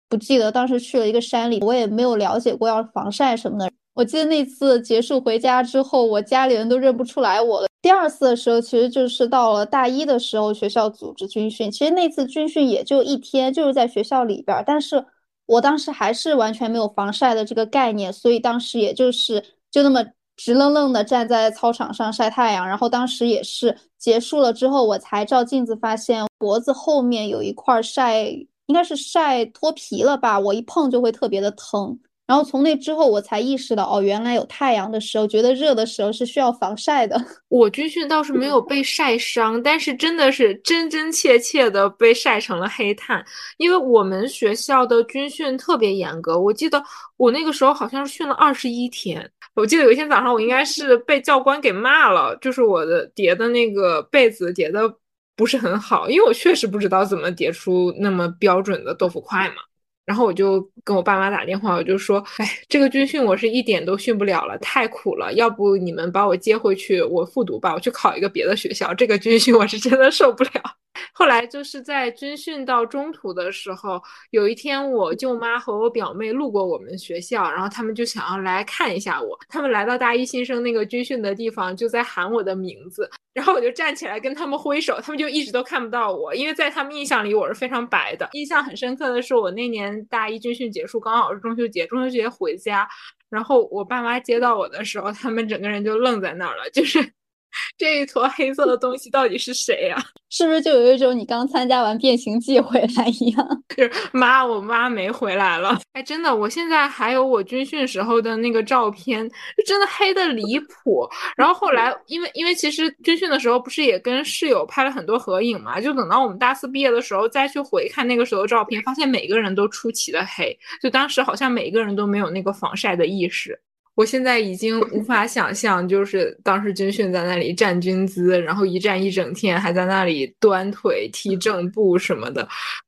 不记得当时去了一个山里，我也没有了解过要防晒什么的。我记得那次结束回家之后，我家里人都认不出来我了。第二次的时候，其实就是到了大一的时候，学校组织军训。其实那次军训也就一天，就是在学校里边，但是我当时还是完全没有防晒的这个概念，所以当时也就是就那么直愣愣的站在操场上晒太阳。然后当时也是结束了之后，我才照镜子发现脖子后面有一块晒，应该是晒脱皮了吧？我一碰就会特别的疼。然后从那之后，我才意识到，哦，原来有太阳的时候，觉得热的时候是需要防晒的。<laughs> 我军训倒是没有被晒伤，但是真的是真真切切的被晒成了黑炭。因为我们学校的军训特别严格，我记得我那个时候好像是训了二十一天。我记得有一天早上，我应该是被教官给骂了，就是我的叠的那个被子叠的不是很好，因为我确实不知道怎么叠出那么标准的豆腐块嘛。然后我就跟我爸妈打电话，我就说：“哎，这个军训我是一点都训不了了，太苦了。要不你们把我接回去，我复读吧，我去考一个别的学校。这个军训我是真的受不了。”后来就是在军训到中途的时候，有一天我舅妈和我表妹路过我们学校，然后他们就想要来看一下我。他们来到大一新生那个军训的地方，就在喊我的名字，然后我就站起来跟他们挥手，他们就一直都看不到我，因为在他们印象里我是非常白的。印象很深刻的是，我那年大一军训结束，刚好是中秋节，中秋节回家，然后我爸妈接到我的时候，他们整个人就愣在那儿了，就是。这一坨黑色的东西到底是谁呀？<laughs> 是不是就有一种你刚参加完变形记回来一样？就 <laughs> 是妈，我妈没回来了。<laughs> 哎，真的，我现在还有我军训时候的那个照片，就真的黑的离谱。然后后来，因为因为其实军训的时候不是也跟室友拍了很多合影嘛，就等到我们大四毕业的时候再去回看那个时候的照片，发现每个人都出奇的黑，就当时好像每个人都没有那个防晒的意识。我现在已经无法想象，就是当时军训在那里站军姿，然后一站一整天，还在那里端腿、踢正步什么的，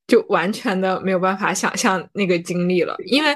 就完全的没有办法想象那个经历了。因为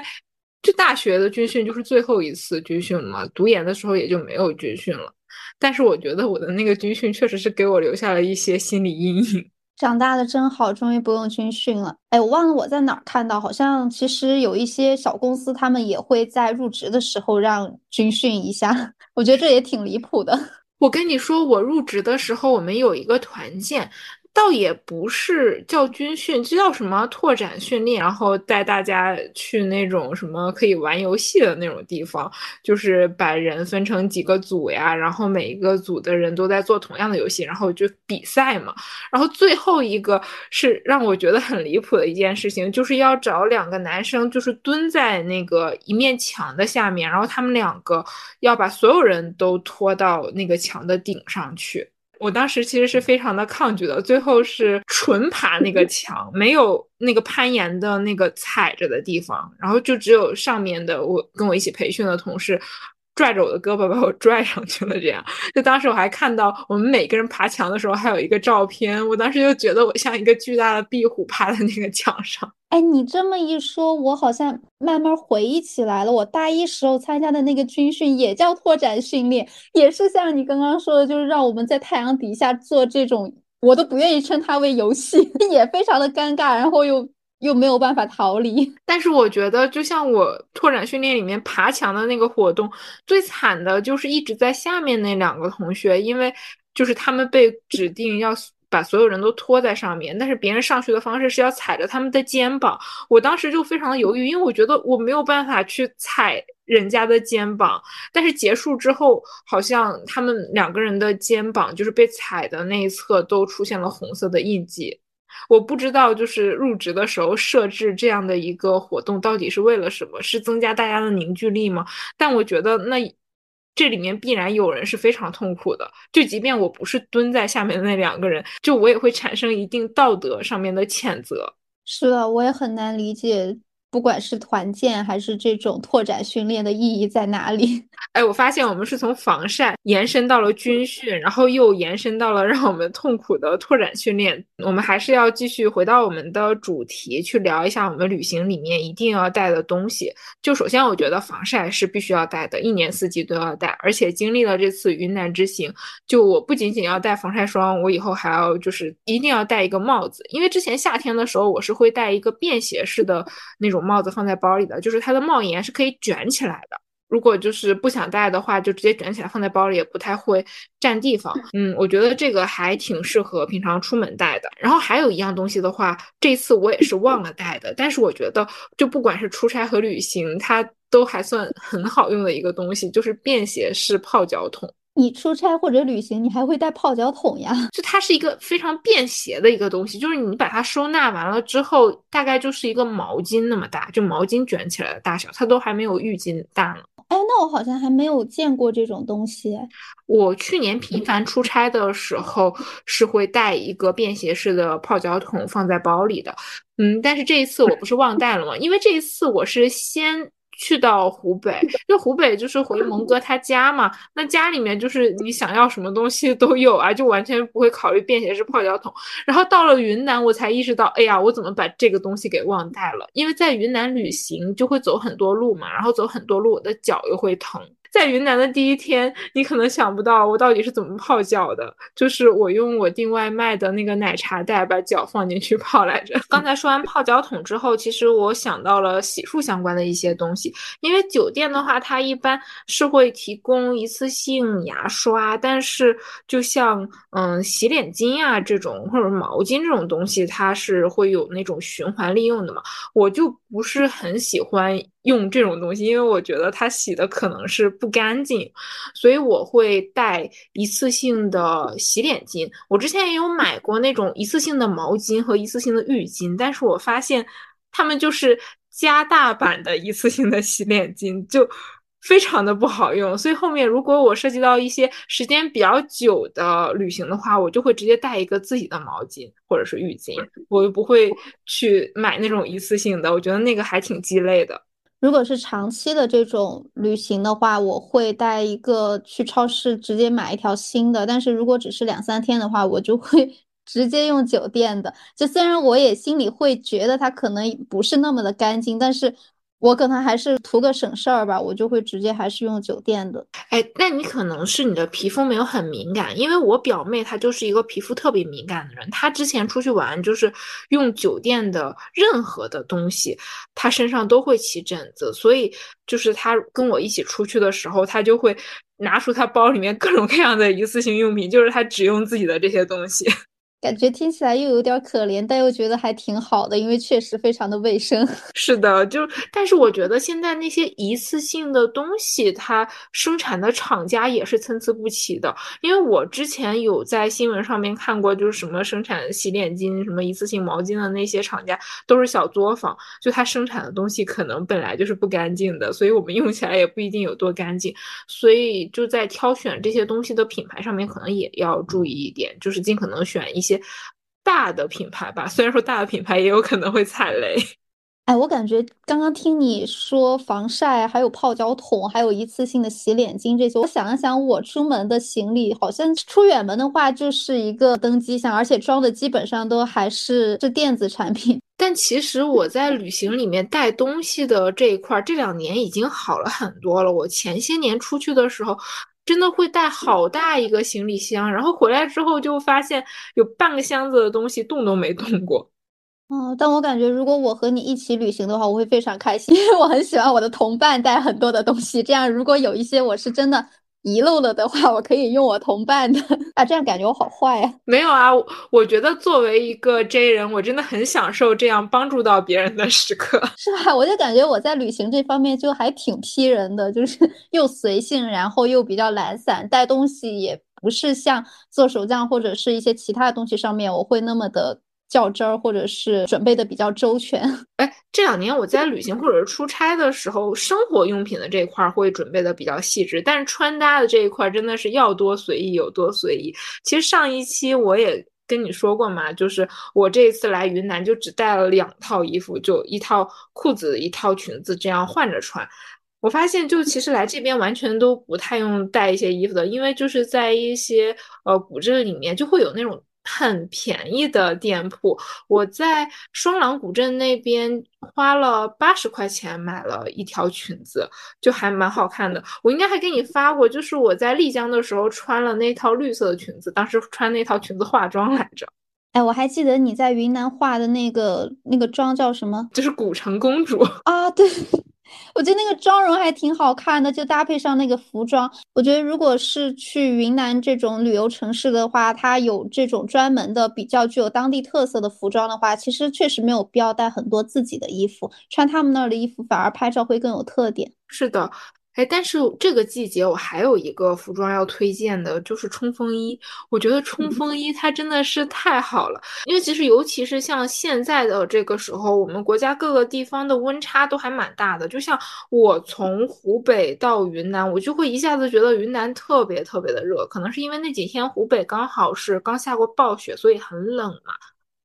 就大学的军训就是最后一次军训嘛，读研的时候也就没有军训了。但是我觉得我的那个军训确实是给我留下了一些心理阴影。长大的真好，终于不用军训了。哎，我忘了我在哪儿看到，好像其实有一些小公司，他们也会在入职的时候让军训一下。<laughs> 我觉得这也挺离谱的。我跟你说，我入职的时候，我们有一个团建。倒也不是叫军训，这叫什么拓展训练，然后带大家去那种什么可以玩游戏的那种地方，就是把人分成几个组呀，然后每一个组的人都在做同样的游戏，然后就比赛嘛。然后最后一个是让我觉得很离谱的一件事情，就是要找两个男生，就是蹲在那个一面墙的下面，然后他们两个要把所有人都拖到那个墙的顶上去。我当时其实是非常的抗拒的，最后是纯爬那个墙，没有那个攀岩的那个踩着的地方，然后就只有上面的我跟我一起培训的同事。拽着我的胳膊把我拽上去了，这样就当时我还看到我们每个人爬墙的时候还有一个照片，我当时就觉得我像一个巨大的壁虎趴在那个墙上。哎，你这么一说，我好像慢慢回忆起来了，我大一时候参加的那个军训也叫拓展训练，也是像你刚刚说的，就是让我们在太阳底下做这种，我都不愿意称它为游戏，<laughs> 也非常的尴尬，然后又。又没有办法逃离，<laughs> 但是我觉得，就像我拓展训练里面爬墙的那个活动，最惨的就是一直在下面那两个同学，因为就是他们被指定要把所有人都拖在上面，但是别人上去的方式是要踩着他们的肩膀。我当时就非常的犹豫，因为我觉得我没有办法去踩人家的肩膀。但是结束之后，好像他们两个人的肩膀就是被踩的那一侧都出现了红色的印记。我不知道，就是入职的时候设置这样的一个活动到底是为了什么？是增加大家的凝聚力吗？但我觉得那这里面必然有人是非常痛苦的。就即便我不是蹲在下面的那两个人，就我也会产生一定道德上面的谴责。是的，我也很难理解不管是团建还是这种拓展训练的意义在哪里？<laughs> 哎，我发现我们是从防晒延伸到了军训，然后又延伸到了让我们痛苦的拓展训练。我们还是要继续回到我们的主题，去聊一下我们旅行里面一定要带的东西。就首先，我觉得防晒是必须要带的，一年四季都要带。而且经历了这次云南之行，就我不仅仅要带防晒霜，我以后还要就是一定要戴一个帽子，因为之前夏天的时候我是会戴一个便携式的那种帽子放在包里的，就是它的帽檐是可以卷起来的。如果就是不想戴的话，就直接卷起来放在包里，也不太会占地方。<laughs> 嗯，我觉得这个还挺适合平常出门带的。然后还有一样东西的话，这次我也是忘了带的，但是我觉得就不管是出差和旅行，它都还算很好用的一个东西，就是便携式泡脚桶。你出差或者旅行，你还会带泡脚桶呀？<laughs> 就它是一个非常便携的一个东西，就是你把它收纳完了之后，大概就是一个毛巾那么大，就毛巾卷起来的大小，它都还没有浴巾大呢。哎，那我好像还没有见过这种东西。我去年频繁出差的时候是会带一个便携式的泡脚桶放在包里的，嗯，但是这一次我不是忘带了吗？因为这一次我是先。去到湖北，因为湖北就是回蒙哥他家嘛，那家里面就是你想要什么东西都有啊，就完全不会考虑便携式泡脚桶。然后到了云南，我才意识到，哎呀，我怎么把这个东西给忘带了？因为在云南旅行就会走很多路嘛，然后走很多路，我的脚又会疼。在云南的第一天，你可能想不到我到底是怎么泡脚的，就是我用我订外卖的那个奶茶袋把脚放进去泡来着。刚才说完泡脚桶之后，其实我想到了洗漱相关的一些东西，因为酒店的话，它一般是会提供一次性牙刷，但是就像嗯洗脸巾啊这种或者毛巾这种东西，它是会有那种循环利用的嘛，我就不是很喜欢。用这种东西，因为我觉得它洗的可能是不干净，所以我会带一次性的洗脸巾。我之前也有买过那种一次性的毛巾和一次性的浴巾，但是我发现它们就是加大版的一次性的洗脸巾，就非常的不好用。所以后面如果我涉及到一些时间比较久的旅行的话，我就会直接带一个自己的毛巾或者是浴巾，我又不会去买那种一次性的，我觉得那个还挺鸡肋的。如果是长期的这种旅行的话，我会带一个去超市直接买一条新的。但是如果只是两三天的话，我就会 <laughs> 直接用酒店的。就虽然我也心里会觉得它可能不是那么的干净，但是。我可能还是图个省事儿吧，我就会直接还是用酒店的。哎，那你可能是你的皮肤没有很敏感，因为我表妹她就是一个皮肤特别敏感的人，她之前出去玩就是用酒店的任何的东西，她身上都会起疹子，所以就是她跟我一起出去的时候，她就会拿出她包里面各种各样的一次性用品，就是她只用自己的这些东西。感觉听起来又有点可怜，但又觉得还挺好的，因为确实非常的卫生。<laughs> 是的，就但是我觉得现在那些一次性的东西，它生产的厂家也是参差不齐的。因为我之前有在新闻上面看过，就是什么生产洗脸巾、什么一次性毛巾的那些厂家都是小作坊，就它生产的东西可能本来就是不干净的，所以我们用起来也不一定有多干净。所以就在挑选这些东西的品牌上面，可能也要注意一点，就是尽可能选一些。大的品牌吧，虽然说大的品牌也有可能会踩雷。<laughs> 哎，我感觉刚刚听你说防晒，还有泡脚桶，还有一次性的洗脸巾这些，我想了想，我出门的行李好像出远门的话就是一个登机箱，而且装的基本上都还是是电子产品。<laughs> 但其实我在旅行里面带东西的这一块，这两年已经好了很多了。我前些年出去的时候。真的会带好大一个行李箱，然后回来之后就发现有半个箱子的东西动都没动过。哦，但我感觉如果我和你一起旅行的话，我会非常开心，因为我很喜欢我的同伴带很多的东西。这样如果有一些我是真的。遗漏了的话，我可以用我同伴的啊，这样感觉我好坏呀。没有啊，我觉得作为一个 J 人，我真的很享受这样帮助到别人的时刻。<laughs> 是吧？我就感觉我在旅行这方面就还挺 P 人的，就是 <laughs> 又随性，然后又比较懒散，带东西也不是像做手账或者是一些其他的东西上面我会那么的。较真儿，或者是准备的比较周全。<laughs> 哎，这两年我在旅行或者是出差的时候，生活用品的这一块会准备的比较细致，但是穿搭的这一块真的是要多随意有多随意。其实上一期我也。跟你说过嘛，就是我这一次来云南就只带了两套衣服，就一套裤子，一套裙子，这样换着穿。我发现，就其实来这边完全都不太用带一些衣服的，因为就是在一些呃古镇里面就会有那种。很便宜的店铺，我在双廊古镇那边花了八十块钱买了一条裙子，就还蛮好看的。我应该还给你发过，就是我在丽江的时候穿了那套绿色的裙子，当时穿那套裙子化妆来着。哎，我还记得你在云南化的那个那个妆叫什么？就是古城公主啊，对。我觉得那个妆容还挺好看的，就搭配上那个服装。我觉得如果是去云南这种旅游城市的话，它有这种专门的、比较具有当地特色的服装的话，其实确实没有必要带很多自己的衣服，穿他们那儿的衣服反而拍照会更有特点。是的。哎，但是这个季节我还有一个服装要推荐的，就是冲锋衣。我觉得冲锋衣它真的是太好了，因为其实尤其是像现在的这个时候，我们国家各个地方的温差都还蛮大的。就像我从湖北到云南，我就会一下子觉得云南特别特别的热，可能是因为那几天湖北刚好是刚下过暴雪，所以很冷嘛。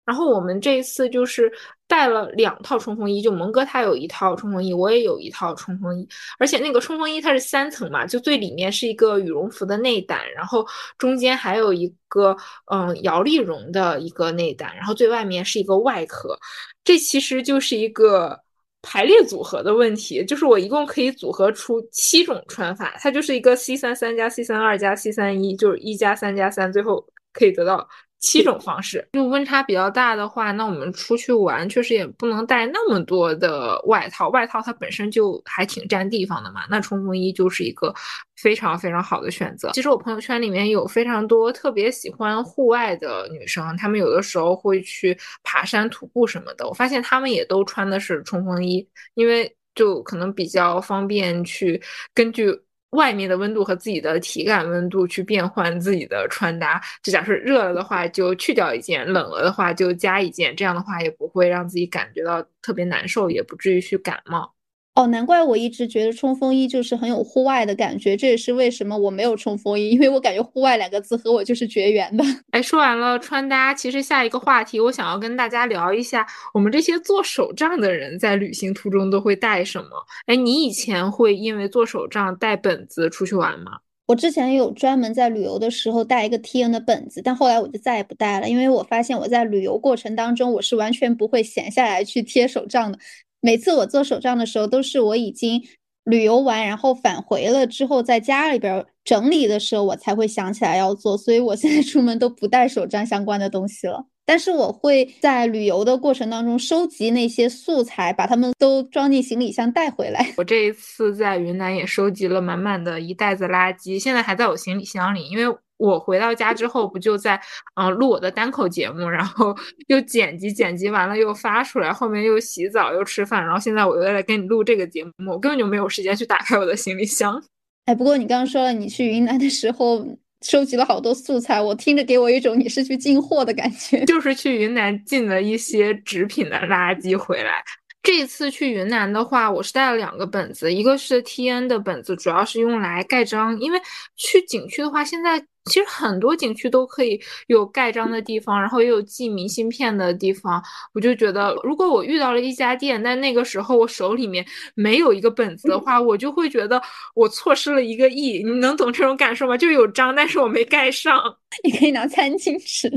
然后我们这一次就是带了两套冲锋衣，就蒙哥他有一套冲锋衣，我也有一套冲锋衣，而且那个冲锋衣它是三层嘛，就最里面是一个羽绒服的内胆，然后中间还有一个嗯摇粒绒的一个内胆，然后最外面是一个外壳，这其实就是一个排列组合的问题，就是我一共可以组合出七种穿法，它就是一个 C 三三加 C 三二加 C 三一，就是一加三加三，最后可以得到。七种方式，就温差比较大的话，那我们出去玩确实也不能带那么多的外套，外套它本身就还挺占地方的嘛。那冲锋衣就是一个非常非常好的选择。其实我朋友圈里面有非常多特别喜欢户外的女生，她们有的时候会去爬山、徒步什么的，我发现她们也都穿的是冲锋衣，因为就可能比较方便去根据。外面的温度和自己的体感温度去变换自己的穿搭，就假设热了的话就去掉一件，冷了的话就加一件，这样的话也不会让自己感觉到特别难受，也不至于去感冒。哦，难怪我一直觉得冲锋衣就是很有户外的感觉，这也是为什么我没有冲锋衣，因为我感觉户外两个字和我就是绝缘的。<laughs> 哎，说完了穿搭，其实下一个话题我想要跟大家聊一下，我们这些做手账的人在旅行途中都会带什么？哎，你以前会因为做手账带本子出去玩吗？我之前有专门在旅游的时候带一个 T N 的本子，但后来我就再也不带了，因为我发现我在旅游过程当中我是完全不会闲下来去贴手账的。每次我做手账的时候，都是我已经旅游完，然后返回了之后，在家里边整理的时候，我才会想起来要做。所以我现在出门都不带手账相关的东西了。但是我会在旅游的过程当中收集那些素材，把它们都装进行李箱带回来。我这一次在云南也收集了满满的一袋子垃圾，现在还在我行李箱里，因为。我回到家之后，不就在嗯录我的单口节目，然后 <laughs> 又剪辑，剪辑完了又发出来，后面又洗澡又吃饭，然后现在我又在跟你录这个节目，我根本就没有时间去打开我的行李箱。哎，不过你刚刚说了，你去云南的时候收集了好多素材，我听着给我一种你是去进货的感觉，就是去云南进了一些纸品的垃圾回来。这次去云南的话，我是带了两个本子，一个是 T N 的本子，主要是用来盖章，因为去景区的话，现在。其实很多景区都可以有盖章的地方，然后也有寄明信片的地方。我就觉得，如果我遇到了一家店，但那个时候我手里面没有一个本子的话，我就会觉得我错失了一个亿。你能懂这种感受吗？就有章，但是我没盖上。<laughs> 你可以拿餐巾纸。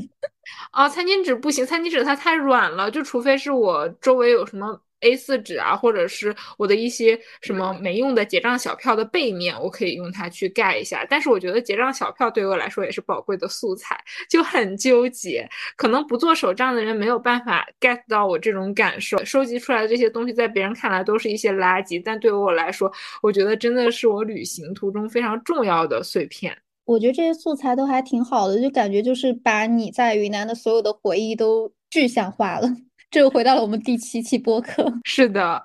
哦，餐巾纸不行，餐巾纸它太软了，就除非是我周围有什么。A4 纸啊，或者是我的一些什么没用的结账小票的背面，我可以用它去盖一下。但是我觉得结账小票对我来说也是宝贵的素材，就很纠结。可能不做手账的人没有办法 get 到我这种感受。收集出来的这些东西，在别人看来都是一些垃圾，但对于我来说，我觉得真的是我旅行途中非常重要的碎片。我觉得这些素材都还挺好的，就感觉就是把你在云南的所有的回忆都具象化了。这又回到了我们第七期播客。<laughs> 是的，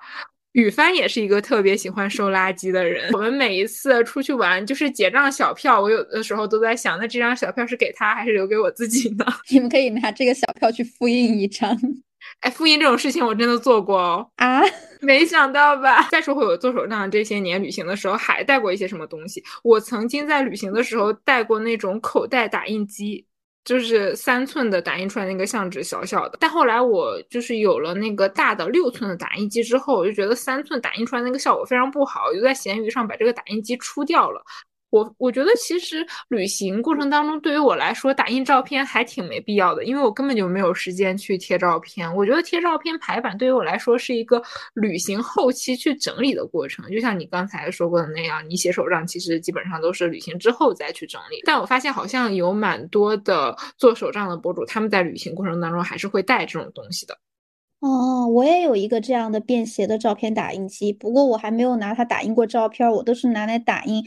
雨帆也是一个特别喜欢收垃圾的人。我们每一次出去玩，就是结账小票，我有的时候都在想，那这张小票是给他还是留给我自己呢？<laughs> 你们可以拿这个小票去复印一张。<laughs> 哎，复印这种事情我真的做过哦。啊，没想到吧？再说回我做手账这些年旅行的时候，还带过一些什么东西？我曾经在旅行的时候带过那种口袋打印机。就是三寸的打印出来那个相纸小小的，但后来我就是有了那个大的六寸的打印机之后，我就觉得三寸打印出来那个效果非常不好，我就在闲鱼上把这个打印机出掉了。我我觉得其实旅行过程当中，对于我来说，打印照片还挺没必要的，因为我根本就没有时间去贴照片。我觉得贴照片排版对于我来说是一个旅行后期去整理的过程，就像你刚才说过的那样，你写手账其实基本上都是旅行之后再去整理。但我发现好像有蛮多的做手账的博主，他们在旅行过程当中还是会带这种东西的。哦，我也有一个这样的便携的照片打印机，不过我还没有拿它打印过照片，我都是拿来打印。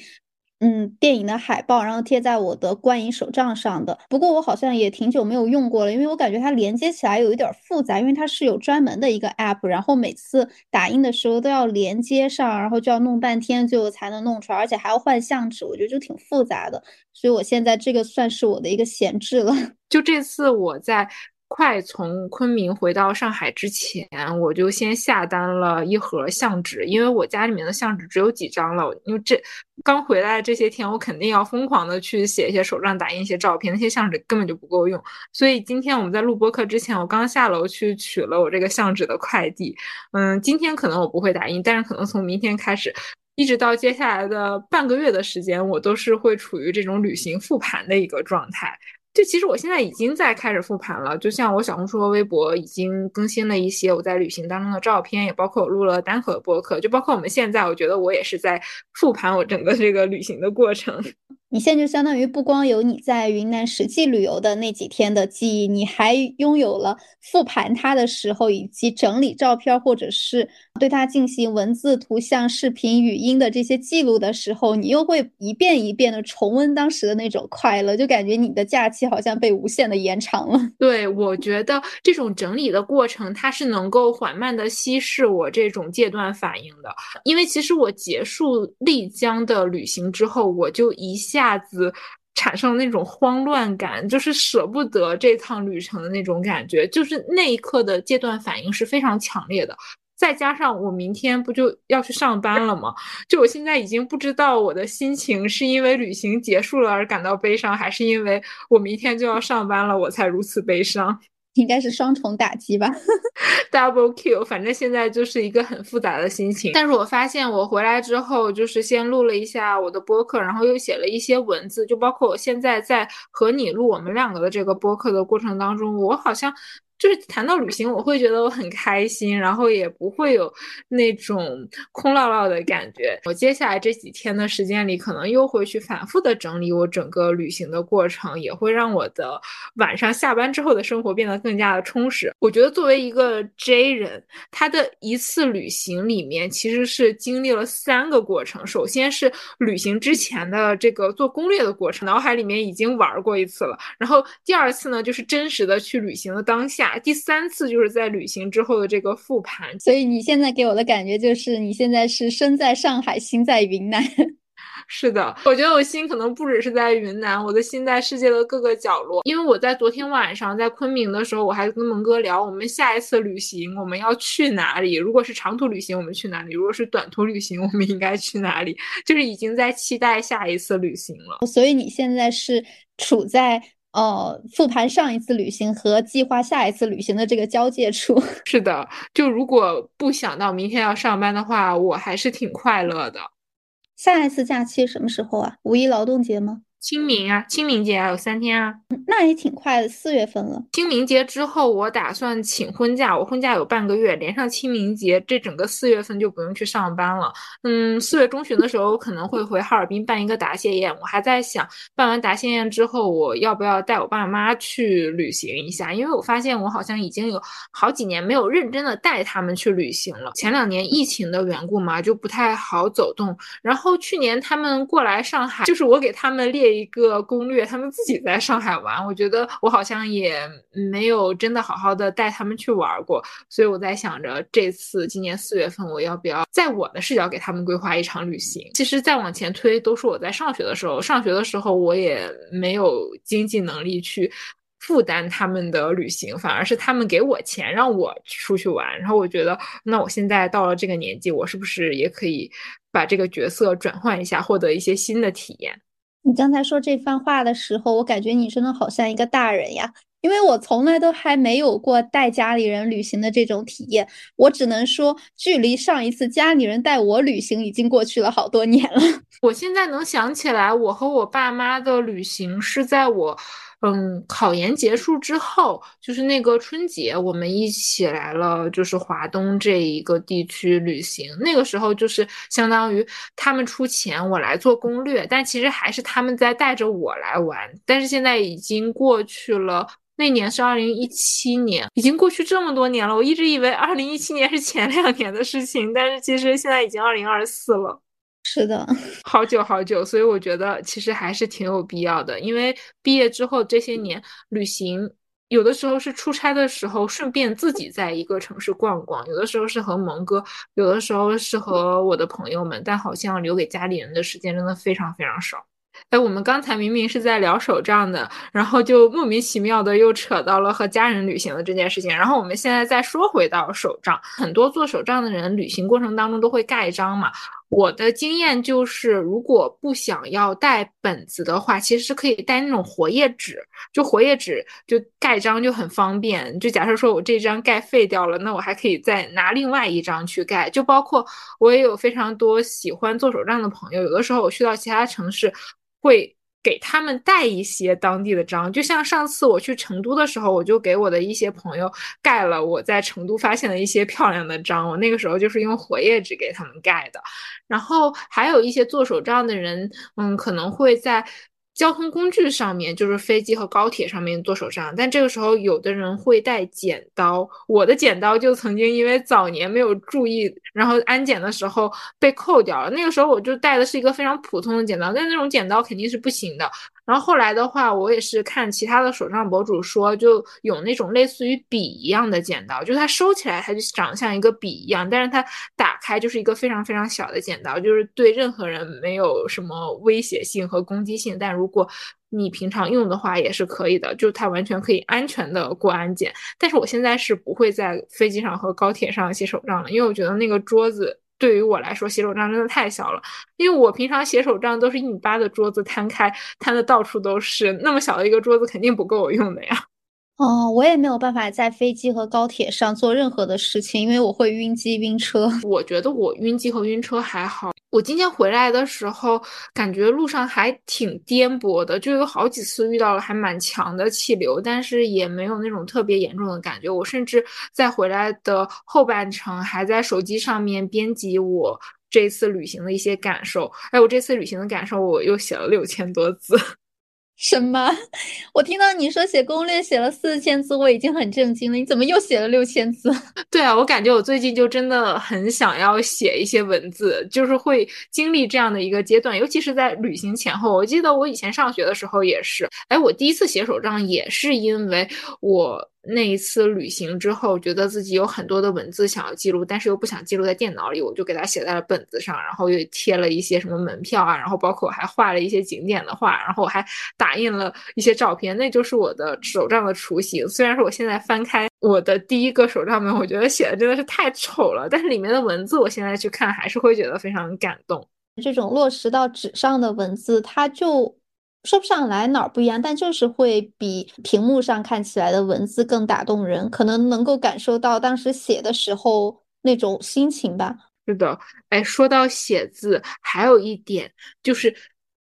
嗯，电影的海报，然后贴在我的观影手账上的。不过我好像也挺久没有用过了，因为我感觉它连接起来有一点复杂，因为它是有专门的一个 app，然后每次打印的时候都要连接上，然后就要弄半天，最后才能弄出来，而且还要换相纸，我觉得就挺复杂的。所以我现在这个算是我的一个闲置了。<laughs> 就这次我在。快从昆明回到上海之前，我就先下单了一盒相纸，因为我家里面的相纸只有几张了。因为这刚回来这些天，我肯定要疯狂的去写一些手账、打印一些照片，那些相纸根本就不够用。所以今天我们在录播课之前，我刚下楼去取了我这个相纸的快递。嗯，今天可能我不会打印，但是可能从明天开始，一直到接下来的半个月的时间，我都是会处于这种旅行复盘的一个状态。就其实我现在已经在开始复盘了，就像我小红书和微博已经更新了一些我在旅行当中的照片，也包括我录了单口的播客，就包括我们现在，我觉得我也是在复盘我整个这个旅行的过程。你现在就相当于不光有你在云南实际旅游的那几天的记忆，你还拥有了复盘它的时候，以及整理照片或者是对它进行文字、图像、视频、语音的这些记录的时候，你又会一遍一遍的重温当时的那种快乐，就感觉你的假期好像被无限的延长了。<laughs> 对，我觉得这种整理的过程，它是能够缓慢的稀释我这种戒断反应的，因为其实我结束丽江的旅行之后，我就一下。一下子产生那种慌乱感，就是舍不得这趟旅程的那种感觉，就是那一刻的戒断反应是非常强烈的。再加上我明天不就要去上班了吗？就我现在已经不知道我的心情是因为旅行结束了而感到悲伤，还是因为我明天就要上班了我才如此悲伤。应该是双重打击吧，<laughs> double kill。反正现在就是一个很复杂的心情。但是我发现我回来之后，就是先录了一下我的播客，然后又写了一些文字，就包括我现在在和你录我们两个的这个播客的过程当中，我好像。就是谈到旅行，我会觉得我很开心，然后也不会有那种空落落的感觉。我接下来这几天的时间里，可能又会去反复的整理我整个旅行的过程，也会让我的晚上下班之后的生活变得更加的充实。我觉得作为一个 J 人，他的一次旅行里面其实是经历了三个过程。首先是旅行之前的这个做攻略的过程，脑海里面已经玩过一次了。然后第二次呢，就是真实的去旅行的当下。第三次就是在旅行之后的这个复盘，所以你现在给我的感觉就是你现在是身在上海，心在云南。<laughs> 是的，我觉得我心可能不只是在云南，我的心在世界的各个角落。因为我在昨天晚上在昆明的时候，我还跟蒙哥聊，我们下一次旅行我们要去哪里？如果是长途旅行，我们去哪里？如果是短途旅行，我们应该去哪里？就是已经在期待下一次旅行了。所以你现在是处在。哦，复盘上一次旅行和计划下一次旅行的这个交界处。<laughs> 是的，就如果不想到明天要上班的话，我还是挺快乐的。下一次假期什么时候啊？五一劳动节吗？清明啊，清明节还有三天啊，那也挺快的，四月份了。清明节之后，我打算请婚假，我婚假有半个月，连上清明节，这整个四月份就不用去上班了。嗯，四月中旬的时候可能会回哈尔滨办一个答谢宴，我还在想，办完答谢宴之后，我要不要带我爸妈去旅行一下？因为我发现我好像已经有好几年没有认真的带他们去旅行了。前两年疫情的缘故嘛，就不太好走动。然后去年他们过来上海，就是我给他们列。一个攻略，他们自己在上海玩，我觉得我好像也没有真的好好的带他们去玩过，所以我在想着这次今年四月份我要不要在我的视角给他们规划一场旅行。其实再往前推，都是我在上学的时候，上学的时候我也没有经济能力去负担他们的旅行，反而是他们给我钱让我出去玩。然后我觉得，那我现在到了这个年纪，我是不是也可以把这个角色转换一下，获得一些新的体验？你刚才说这番话的时候，我感觉你真的好像一个大人呀。因为我从来都还没有过带家里人旅行的这种体验，我只能说，距离上一次家里人带我旅行已经过去了好多年了。<laughs> 我现在能想起来，我和我爸妈的旅行是在我，嗯，考研结束之后，就是那个春节，我们一起来了，就是华东这一个地区旅行。那个时候就是相当于他们出钱，我来做攻略，但其实还是他们在带着我来玩。但是现在已经过去了。那年是二零一七年，已经过去这么多年了。我一直以为二零一七年是前两年的事情，但是其实现在已经二零二四了。是的，<laughs> 好久好久。所以我觉得其实还是挺有必要的，因为毕业之后这些年旅行，有的时候是出差的时候顺便自己在一个城市逛逛，有的时候是和蒙哥，有的时候是和我的朋友们，但好像留给家里人的时间真的非常非常少。哎，我们刚才明明是在聊手账的，然后就莫名其妙的又扯到了和家人旅行的这件事情。然后我们现在再说回到手账，很多做手账的人旅行过程当中都会盖章嘛。我的经验就是，如果不想要带本子的话，其实是可以带那种活页纸，就活页纸就盖章就很方便。就假设说我这张盖废掉了，那我还可以再拿另外一张去盖。就包括我也有非常多喜欢做手账的朋友，有的时候我去到其他城市。会给他们带一些当地的章，就像上次我去成都的时候，我就给我的一些朋友盖了我在成都发现的一些漂亮的章。我那个时候就是用活页纸给他们盖的。然后还有一些做手账的人，嗯，可能会在。交通工具上面就是飞机和高铁上面做手账，但这个时候有的人会带剪刀。我的剪刀就曾经因为早年没有注意，然后安检的时候被扣掉了。那个时候我就带的是一个非常普通的剪刀，但那种剪刀肯定是不行的。然后后来的话，我也是看其他的手账博主说，就有那种类似于笔一样的剪刀，就它收起来它就长得像一个笔一样，但是它打开就是一个非常非常小的剪刀，就是对任何人没有什么威胁性和攻击性。但如果你平常用的话也是可以的，就它完全可以安全的过安检。但是我现在是不会在飞机上和高铁上写手账了，因为我觉得那个桌子。对于我来说，写手账真的太小了，因为我平常写手账都是一米八的桌子摊开，摊的到处都是，那么小的一个桌子肯定不够我用的呀。哦，我也没有办法在飞机和高铁上做任何的事情，因为我会晕机晕车。<laughs> 我觉得我晕机和晕车还好。我今天回来的时候，感觉路上还挺颠簸的，就有好几次遇到了还蛮强的气流，但是也没有那种特别严重的感觉。我甚至在回来的后半程，还在手机上面编辑我这次旅行的一些感受。哎，我这次旅行的感受，我又写了六千多字。什么？<laughs> 我听到你说写攻略写了四千字，我已经很震惊了。你怎么又写了六千字？<laughs> 对啊，我感觉我最近就真的很想要写一些文字，就是会经历这样的一个阶段，尤其是在旅行前后。我记得我以前上学的时候也是，哎，我第一次写手账也是因为我。那一次旅行之后，觉得自己有很多的文字想要记录，但是又不想记录在电脑里，我就给它写在了本子上，然后又贴了一些什么门票啊，然后包括我还画了一些景点的画，然后我还打印了一些照片，那就是我的手账的雏形。虽然说我现在翻开我的第一个手账本，我觉得写的真的是太丑了，但是里面的文字，我现在去看还是会觉得非常感动。这种落实到纸上的文字，它就。说不上来哪儿不一样，但就是会比屏幕上看起来的文字更打动人，可能能够感受到当时写的时候那种心情吧。是的，哎，说到写字，还有一点就是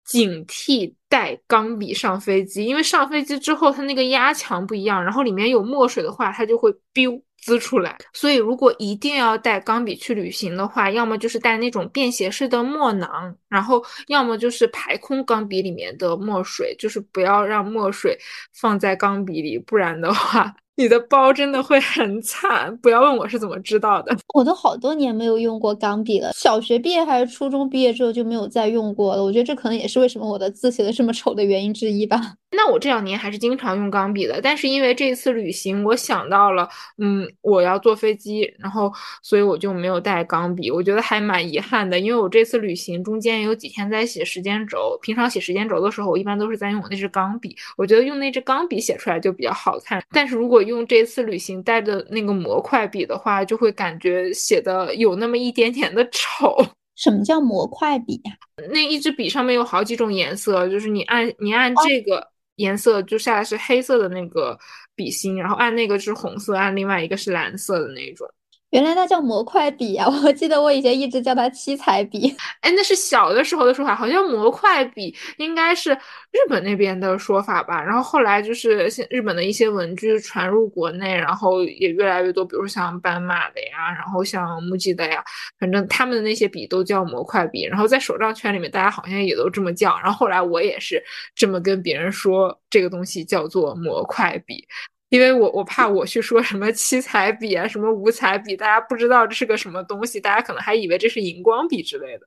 警惕带钢笔上飞机，因为上飞机之后它那个压强不一样，然后里面有墨水的话，它就会 biu。滋出来，所以如果一定要带钢笔去旅行的话，要么就是带那种便携式的墨囊，然后要么就是排空钢笔里面的墨水，就是不要让墨水放在钢笔里，不然的话。你的包真的会很惨，不要问我是怎么知道的。我都好多年没有用过钢笔了，小学毕业还是初中毕业之后就没有再用过了。我觉得这可能也是为什么我的字写的这么丑的原因之一吧。那我这两年还是经常用钢笔的，但是因为这次旅行，我想到了，嗯，我要坐飞机，然后所以我就没有带钢笔。我觉得还蛮遗憾的，因为我这次旅行中间有几天在写时间轴，平常写时间轴的时候，我一般都是在用我那支钢笔，我觉得用那支钢笔写出来就比较好看。但是如果用这次旅行带的那个模块笔的话，就会感觉写的有那么一点点的丑。<laughs> 什么叫模块笔呀？那一支笔上面有好几种颜色，就是你按你按这个颜色就下来是黑色的那个笔芯，然后按那个是红色，按另外一个是蓝色的那种。原来它叫模块笔啊！我记得我以前一直叫它七彩笔。哎，那是小的时候的说法，好像模块笔应该是日本那边的说法吧。然后后来就是日本的一些文具传入国内，然后也越来越多，比如像斑马的呀，然后像木吉的呀，反正他们的那些笔都叫模块笔。然后在手账圈里面，大家好像也都这么叫。然后后来我也是这么跟别人说，这个东西叫做模块笔。因为我我怕我去说什么七彩笔啊，什么五彩笔，大家不知道这是个什么东西，大家可能还以为这是荧光笔之类的，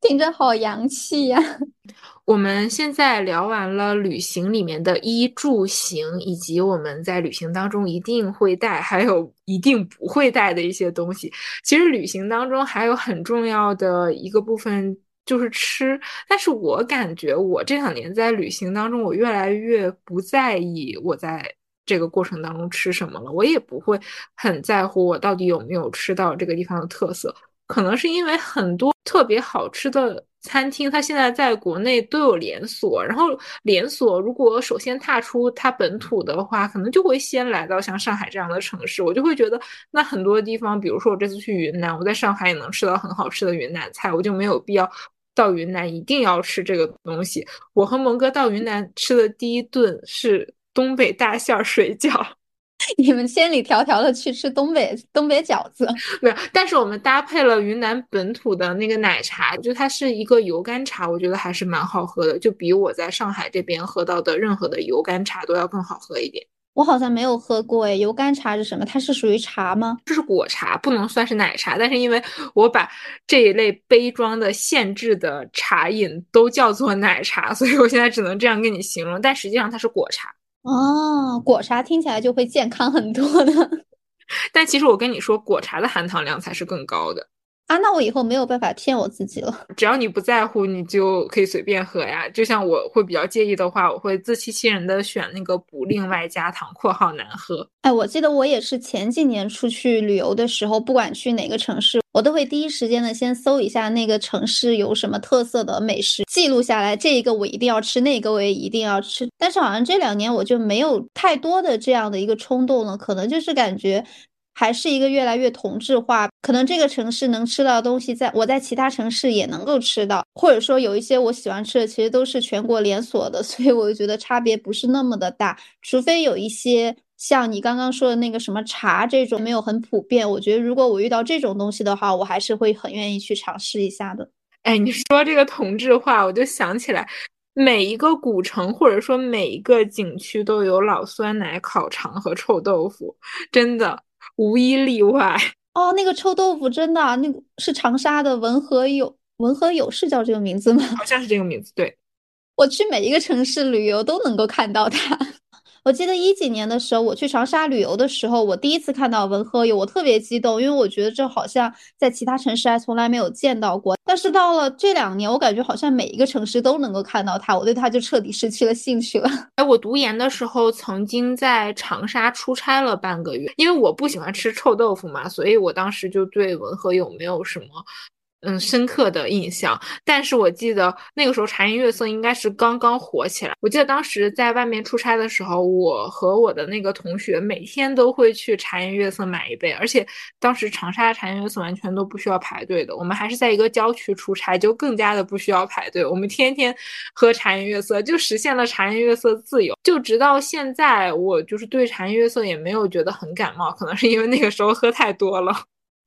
听着好洋气呀。<laughs> 我们现在聊完了旅行里面的衣住行，以及我们在旅行当中一定会带，还有一定不会带的一些东西。其实旅行当中还有很重要的一个部分就是吃，但是我感觉我这两年在旅行当中，我越来越不在意我在。这个过程当中吃什么了，我也不会很在乎我到底有没有吃到这个地方的特色。可能是因为很多特别好吃的餐厅，它现在在国内都有连锁。然后连锁如果首先踏出它本土的话，可能就会先来到像上海这样的城市。我就会觉得，那很多地方，比如说我这次去云南，我在上海也能吃到很好吃的云南菜，我就没有必要到云南一定要吃这个东西。我和蒙哥到云南吃的第一顿是。东北大馅儿水饺，<laughs> 你们千里迢迢的去吃东北东北饺子，<laughs> 没有。但是我们搭配了云南本土的那个奶茶，就它是一个油甘茶，我觉得还是蛮好喝的，就比我在上海这边喝到的任何的油甘茶都要更好喝一点。我好像没有喝过诶，油甘茶是什么？它是属于茶吗？这是果茶，不能算是奶茶。但是因为我把这一类杯装的限制的茶饮都叫做奶茶，所以我现在只能这样跟你形容。但实际上它是果茶。哦，果茶听起来就会健康很多的，<laughs> 但其实我跟你说，果茶的含糖量才是更高的。啊，那我以后没有办法骗我自己了。<laughs> 只要你不在乎，你就可以随便喝呀。就像我会比较介意的话，我会自欺欺人的选那个不另外加糖（括号难喝）。哎，我记得我也是前几年出去旅游的时候，不管去哪个城市，我都会第一时间的先搜一下那个城市有什么特色的美食，记录下来。这一个我一定要吃，那个我也一定要吃。但是好像这两年我就没有太多的这样的一个冲动了，可能就是感觉。还是一个越来越同质化，可能这个城市能吃到的东西，在我在其他城市也能够吃到，或者说有一些我喜欢吃的，其实都是全国连锁的，<laughs> 所以我就觉得差别不是那么的大。除非有一些像你刚刚说的那个什么茶这种没有很普遍，我觉得如果我遇到这种东西的话，我还是会很愿意去尝试一下的。哎，你说这个同质化，我就想起来，每一个古城或者说每一个景区都有老酸奶、烤肠和臭豆腐，真的。无一例外 <laughs> 哦，那个臭豆腐真的，那个是长沙的文和友，文和友是叫这个名字吗？好像是这个名字，对。<laughs> 我去每一个城市旅游都能够看到它。我记得一几年的时候，我去长沙旅游的时候，我第一次看到文和友，我特别激动，因为我觉得这好像在其他城市还从来没有见到过。但是到了这两年，我感觉好像每一个城市都能够看到它，我对它就彻底失去了兴趣了。<laughs> 哎，我读研的时候曾经在长沙出差了半个月，因为我不喜欢吃臭豆腐嘛，所以我当时就对文和友没有什么。嗯，深刻的印象。但是我记得那个时候茶颜悦色应该是刚刚火起来。我记得当时在外面出差的时候，我和我的那个同学每天都会去茶颜悦色买一杯，而且当时长沙的茶颜悦色完全都不需要排队的。我们还是在一个郊区出差，就更加的不需要排队。我们天天喝茶颜悦色，就实现了茶颜悦色自由。就直到现在，我就是对茶颜悦色也没有觉得很感冒，可能是因为那个时候喝太多了。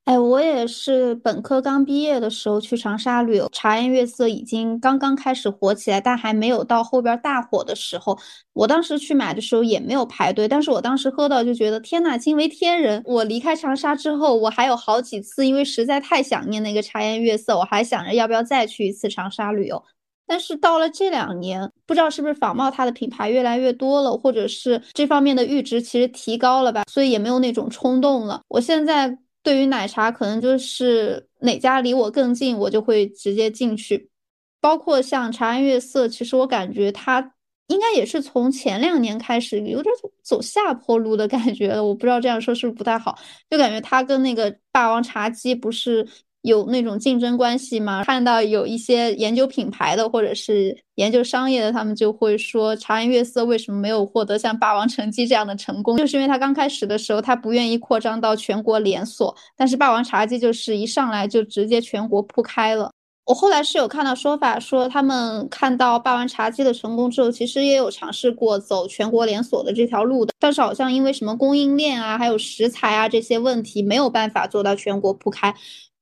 哎，我也是本科刚毕业的时候去长沙旅游，茶颜悦色已经刚刚开始火起来，但还没有到后边大火的时候。我当时去买的时候也没有排队，但是我当时喝到就觉得天呐，惊为天人。我离开长沙之后，我还有好几次，因为实在太想念那个茶颜悦色，我还想着要不要再去一次长沙旅游。但是到了这两年，不知道是不是仿冒它的品牌越来越多了，或者是这方面的阈值其实提高了吧，所以也没有那种冲动了。我现在。对于奶茶，可能就是哪家离我更近，我就会直接进去。包括像茶颜悦色，其实我感觉它应该也是从前两年开始有点走下坡路的感觉了。我不知道这样说是不是不太好，就感觉它跟那个霸王茶姬不是有那种竞争关系吗？看到有一些研究品牌的或者是研究商业的，他们就会说茶颜悦色为什么没有获得像霸王橙记这样的成功，就是因为它刚开始的时候它不愿意扩张到全国连锁，但是霸王茶姬就是一上来就直接全国铺开了。我后来是有看到说法，说他们看到霸王茶姬的成功之后，其实也有尝试过走全国连锁的这条路的，但是好像因为什么供应链啊，还有食材啊这些问题，没有办法做到全国铺开。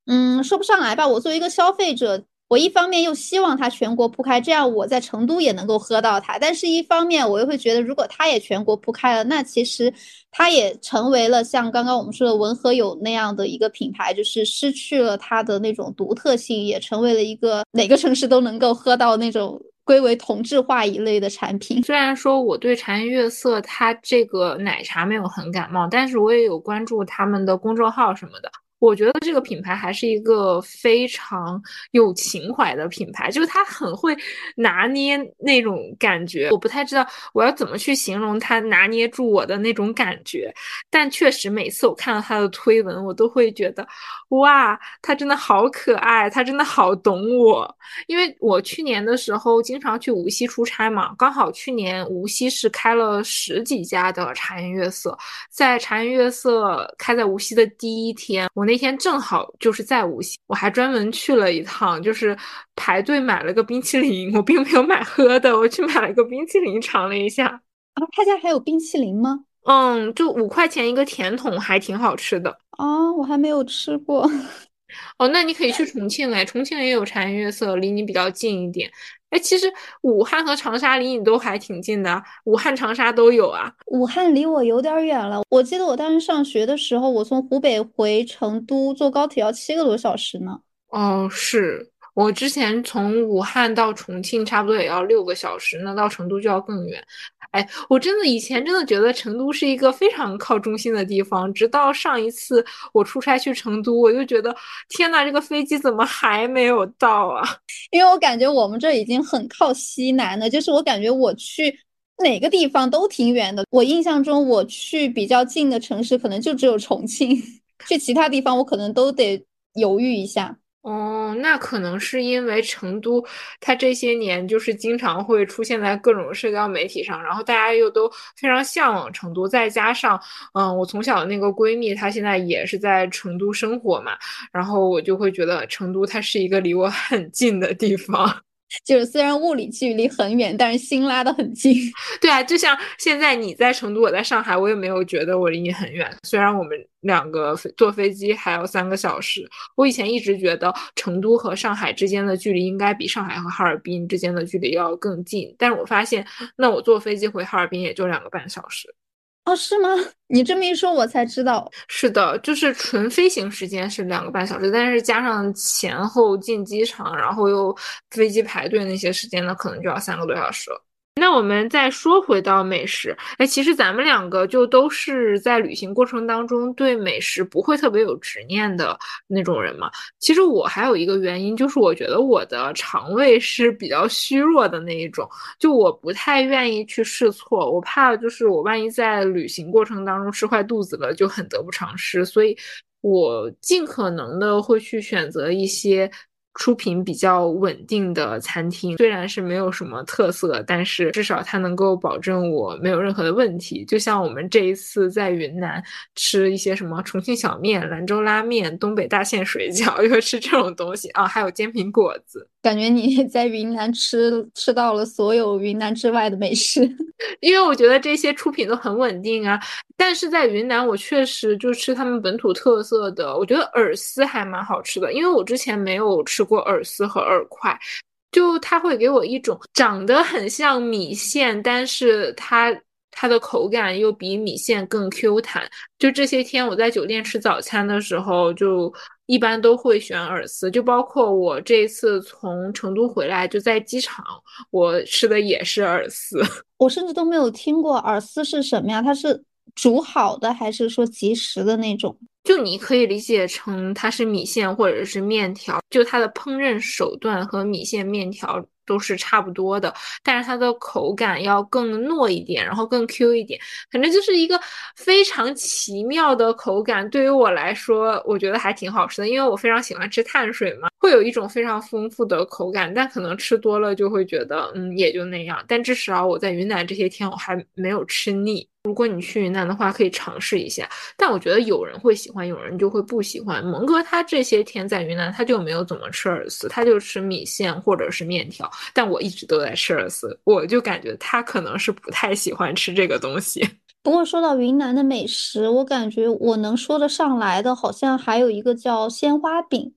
嗯，说不上来吧。我作为一个消费者，我一方面又希望它全国铺开，这样我在成都也能够喝到它；但是一方面，我又会觉得，如果它也全国铺开了，那其实它也成为了像刚刚我们说的文和友那样的一个品牌，就是失去了它的那种独特性，也成为了一个哪个城市都能够喝到那种归为同质化一类的产品。虽然说我对茶颜悦色它这个奶茶没有很感冒，但是我也有关注他们的公众号什么的。我觉得这个品牌还是一个非常有情怀的品牌，就是它很会拿捏那种感觉。我不太知道我要怎么去形容它拿捏住我的那种感觉，但确实每次我看到它的推文，我都会觉得，哇，它真的好可爱，它真的好懂我。因为我去年的时候经常去无锡出差嘛，刚好去年无锡是开了十几家的茶颜悦色，在茶颜悦色开在无锡的第一天，我那。那天正好就是在无锡，我还专门去了一趟，就是排队买了个冰淇淋。我并没有买喝的，我去买了个冰淇淋尝了一下。啊，他家还有冰淇淋吗？嗯，就五块钱一个甜筒，还挺好吃的。啊，我还没有吃过。哦，那你可以去重庆哎，重庆也有茶颜悦色，离你比较近一点。哎，其实武汉和长沙离你都还挺近的，武汉、长沙都有啊。武汉离我有点远了，我记得我当时上学的时候，我从湖北回成都坐高铁要七个多小时呢。哦，是我之前从武汉到重庆差不多也要六个小时，那到成都就要更远。哎，我真的以前真的觉得成都是一个非常靠中心的地方，直到上一次我出差去成都，我就觉得天呐，这个飞机怎么还没有到啊？<laughs> 因为我感觉我们这已经很靠西南了，就是我感觉我去哪个地方都挺远的。我印象中我去比较近的城市可能就只有重庆，<laughs> 去其他地方我可能都得犹豫一下。哦，那可能是因为成都，它这些年就是经常会出现在各种社交媒体上，然后大家又都非常向往成都，再加上，嗯，我从小的那个闺蜜，她现在也是在成都生活嘛，然后我就会觉得成都它是一个离我很近的地方。就是虽然物理距离很远，但是心拉得很近。<laughs> 对啊，就像现在你在成都，我在上海，我也没有觉得我离你很远。虽然我们两个坐飞机还要三个小时，我以前一直觉得成都和上海之间的距离应该比上海和哈尔滨之间的距离要更近，但是我发现，那我坐飞机回哈尔滨也就两个半小时。哦，是吗？<laughs> 你这么一说，我才知道。是的，就是纯飞行时间是两个半小时，但是加上前后进机场，然后又飞机排队那些时间呢，可能就要三个多小时了。那我们再说回到美食，哎，其实咱们两个就都是在旅行过程当中对美食不会特别有执念的那种人嘛。其实我还有一个原因，就是我觉得我的肠胃是比较虚弱的那一种，就我不太愿意去试错，我怕就是我万一在旅行过程当中吃坏肚子了，就很得不偿失，所以我尽可能的会去选择一些。出品比较稳定的餐厅，虽然是没有什么特色，但是至少它能够保证我没有任何的问题。就像我们这一次在云南吃一些什么重庆小面、兰州拉面、东北大馅水饺，<laughs> 又吃这种东西啊，还有煎饼果子。感觉你在云南吃吃到了所有云南之外的美食，<laughs> 因为我觉得这些出品都很稳定啊。但是在云南，我确实就吃他们本土特色的，我觉得饵丝还蛮好吃的。因为我之前没有吃过饵丝和饵块，就它会给我一种长得很像米线，但是它。它的口感又比米线更 Q 弹。就这些天我在酒店吃早餐的时候，就一般都会选饵丝。就包括我这一次从成都回来，就在机场，我吃的也是饵丝。<laughs> 我甚至都没有听过饵丝是什么呀？它是煮好的，还是说即食的那种？就你可以理解成它是米线或者是面条，就它的烹饪手段和米线、面条。都是差不多的，但是它的口感要更糯一点，然后更 Q 一点，反正就是一个非常奇妙的口感。对于我来说，我觉得还挺好吃的，因为我非常喜欢吃碳水嘛，会有一种非常丰富的口感。但可能吃多了就会觉得，嗯，也就那样。但至少我在云南这些天，我还没有吃腻。如果你去云南的话，可以尝试一下。但我觉得有人会喜欢，有人就会不喜欢。蒙哥他这些天在云南，他就没有怎么吃饵丝，他就吃米线或者是面条。但我一直都在吃饵丝，我就感觉他可能是不太喜欢吃这个东西。<laughs> 不过说到云南的美食，我感觉我能说得上来的，好像还有一个叫鲜花饼。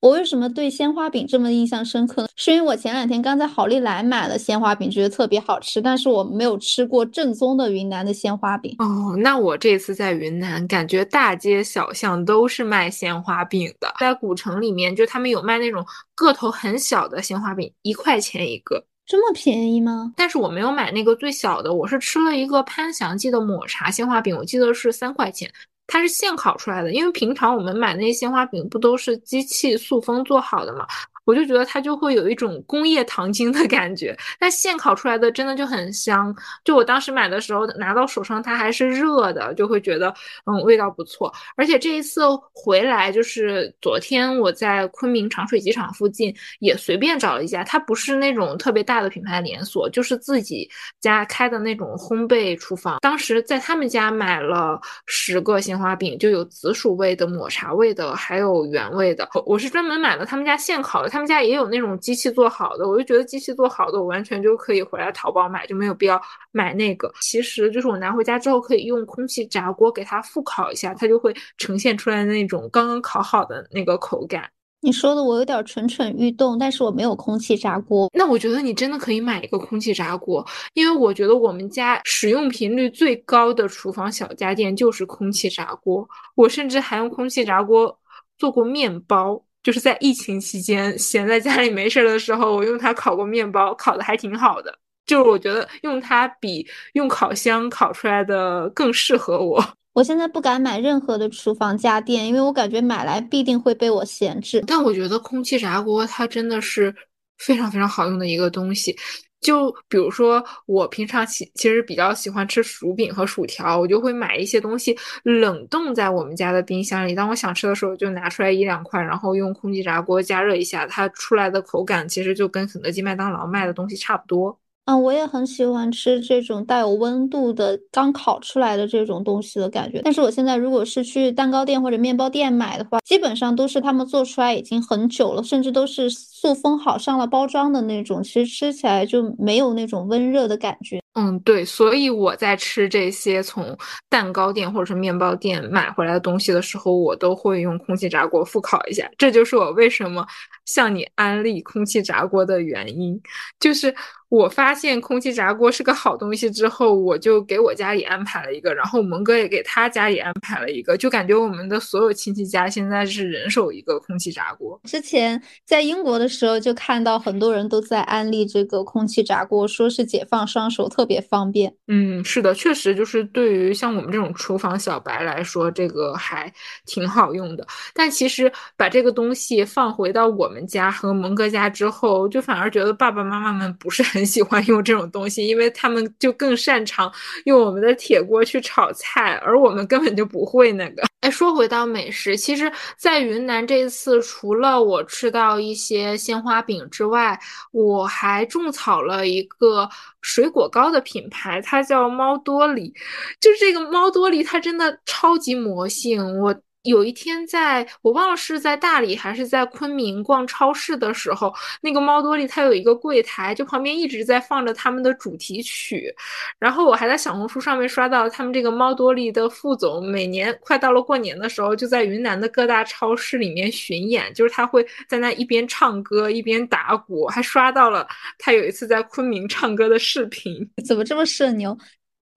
我为什么对鲜花饼这么印象深刻呢？是因为我前两天刚在好利来买了鲜花饼，觉得特别好吃，但是我没有吃过正宗的云南的鲜花饼。哦，那我这次在云南，感觉大街小巷都是卖鲜花饼的，在古城里面，就他们有卖那种个头很小的鲜花饼，一块钱一个，这么便宜吗？但是我没有买那个最小的，我是吃了一个潘祥记的抹茶鲜花饼，我记得是三块钱。它是现烤出来的，因为平常我们买那些鲜花饼不都是机器塑封做好的嘛？我就觉得它就会有一种工业糖精的感觉，但现烤出来的真的就很香。就我当时买的时候拿到手上，它还是热的，就会觉得嗯味道不错。而且这一次回来，就是昨天我在昆明长水机场附近也随便找了一家，它不是那种特别大的品牌连锁，就是自己家开的那种烘焙厨房。当时在他们家买了十个鲜花饼，就有紫薯味的、抹茶味的，还有原味的。我我是专门买了他们家现烤的。他们家也有那种机器做好的，我就觉得机器做好的，我完全就可以回来淘宝买，就没有必要买那个。其实就是我拿回家之后，可以用空气炸锅给它复烤一下，它就会呈现出来那种刚刚烤好的那个口感。你说的我有点蠢蠢欲动，但是我没有空气炸锅。那我觉得你真的可以买一个空气炸锅，因为我觉得我们家使用频率最高的厨房小家电就是空气炸锅。我甚至还用空气炸锅做过面包。就是在疫情期间闲在家里没事儿的时候，我用它烤过面包，烤的还挺好的。就是我觉得用它比用烤箱烤出来的更适合我。我现在不敢买任何的厨房家电，因为我感觉买来必定会被我闲置。但我觉得空气炸锅它真的是非常非常好用的一个东西。就比如说，我平常喜其实比较喜欢吃薯饼和薯条，我就会买一些东西冷冻在我们家的冰箱里。当我想吃的时候，就拿出来一两块，然后用空气炸锅加热一下，它出来的口感其实就跟肯德基、麦当劳卖的东西差不多。嗯，我也很喜欢吃这种带有温度的刚烤出来的这种东西的感觉。但是我现在如果是去蛋糕店或者面包店买的话，基本上都是他们做出来已经很久了，甚至都是塑封好上了包装的那种，其实吃起来就没有那种温热的感觉。嗯，对，所以我在吃这些从蛋糕店或者是面包店买回来的东西的时候，我都会用空气炸锅复烤一下。这就是我为什么向你安利空气炸锅的原因，就是。我发现空气炸锅是个好东西之后，我就给我家里安排了一个，然后蒙哥也给他家里安排了一个，就感觉我们的所有亲戚家现在是人手一个空气炸锅。之前在英国的时候，就看到很多人都在安利这个空气炸锅，说是解放双手，特别方便。嗯，是的，确实就是对于像我们这种厨房小白来说，这个还挺好用的。但其实把这个东西放回到我们家和蒙哥家之后，就反而觉得爸爸妈妈们不是很。很喜欢用这种东西，因为他们就更擅长用我们的铁锅去炒菜，而我们根本就不会那个。哎，说回到美食，其实，在云南这次，除了我吃到一些鲜花饼之外，我还种草了一个水果糕的品牌，它叫猫多里。就是这个猫多里，它真的超级魔性，我。有一天，在我忘了是在大理还是在昆明逛超市的时候，那个猫多利它有一个柜台，就旁边一直在放着他们的主题曲。然后我还在小红书上面刷到他们这个猫多利的副总，每年快到了过年的时候，就在云南的各大超市里面巡演，就是他会在那一边唱歌一边打鼓。还刷到了他有一次在昆明唱歌的视频，怎么这么社牛？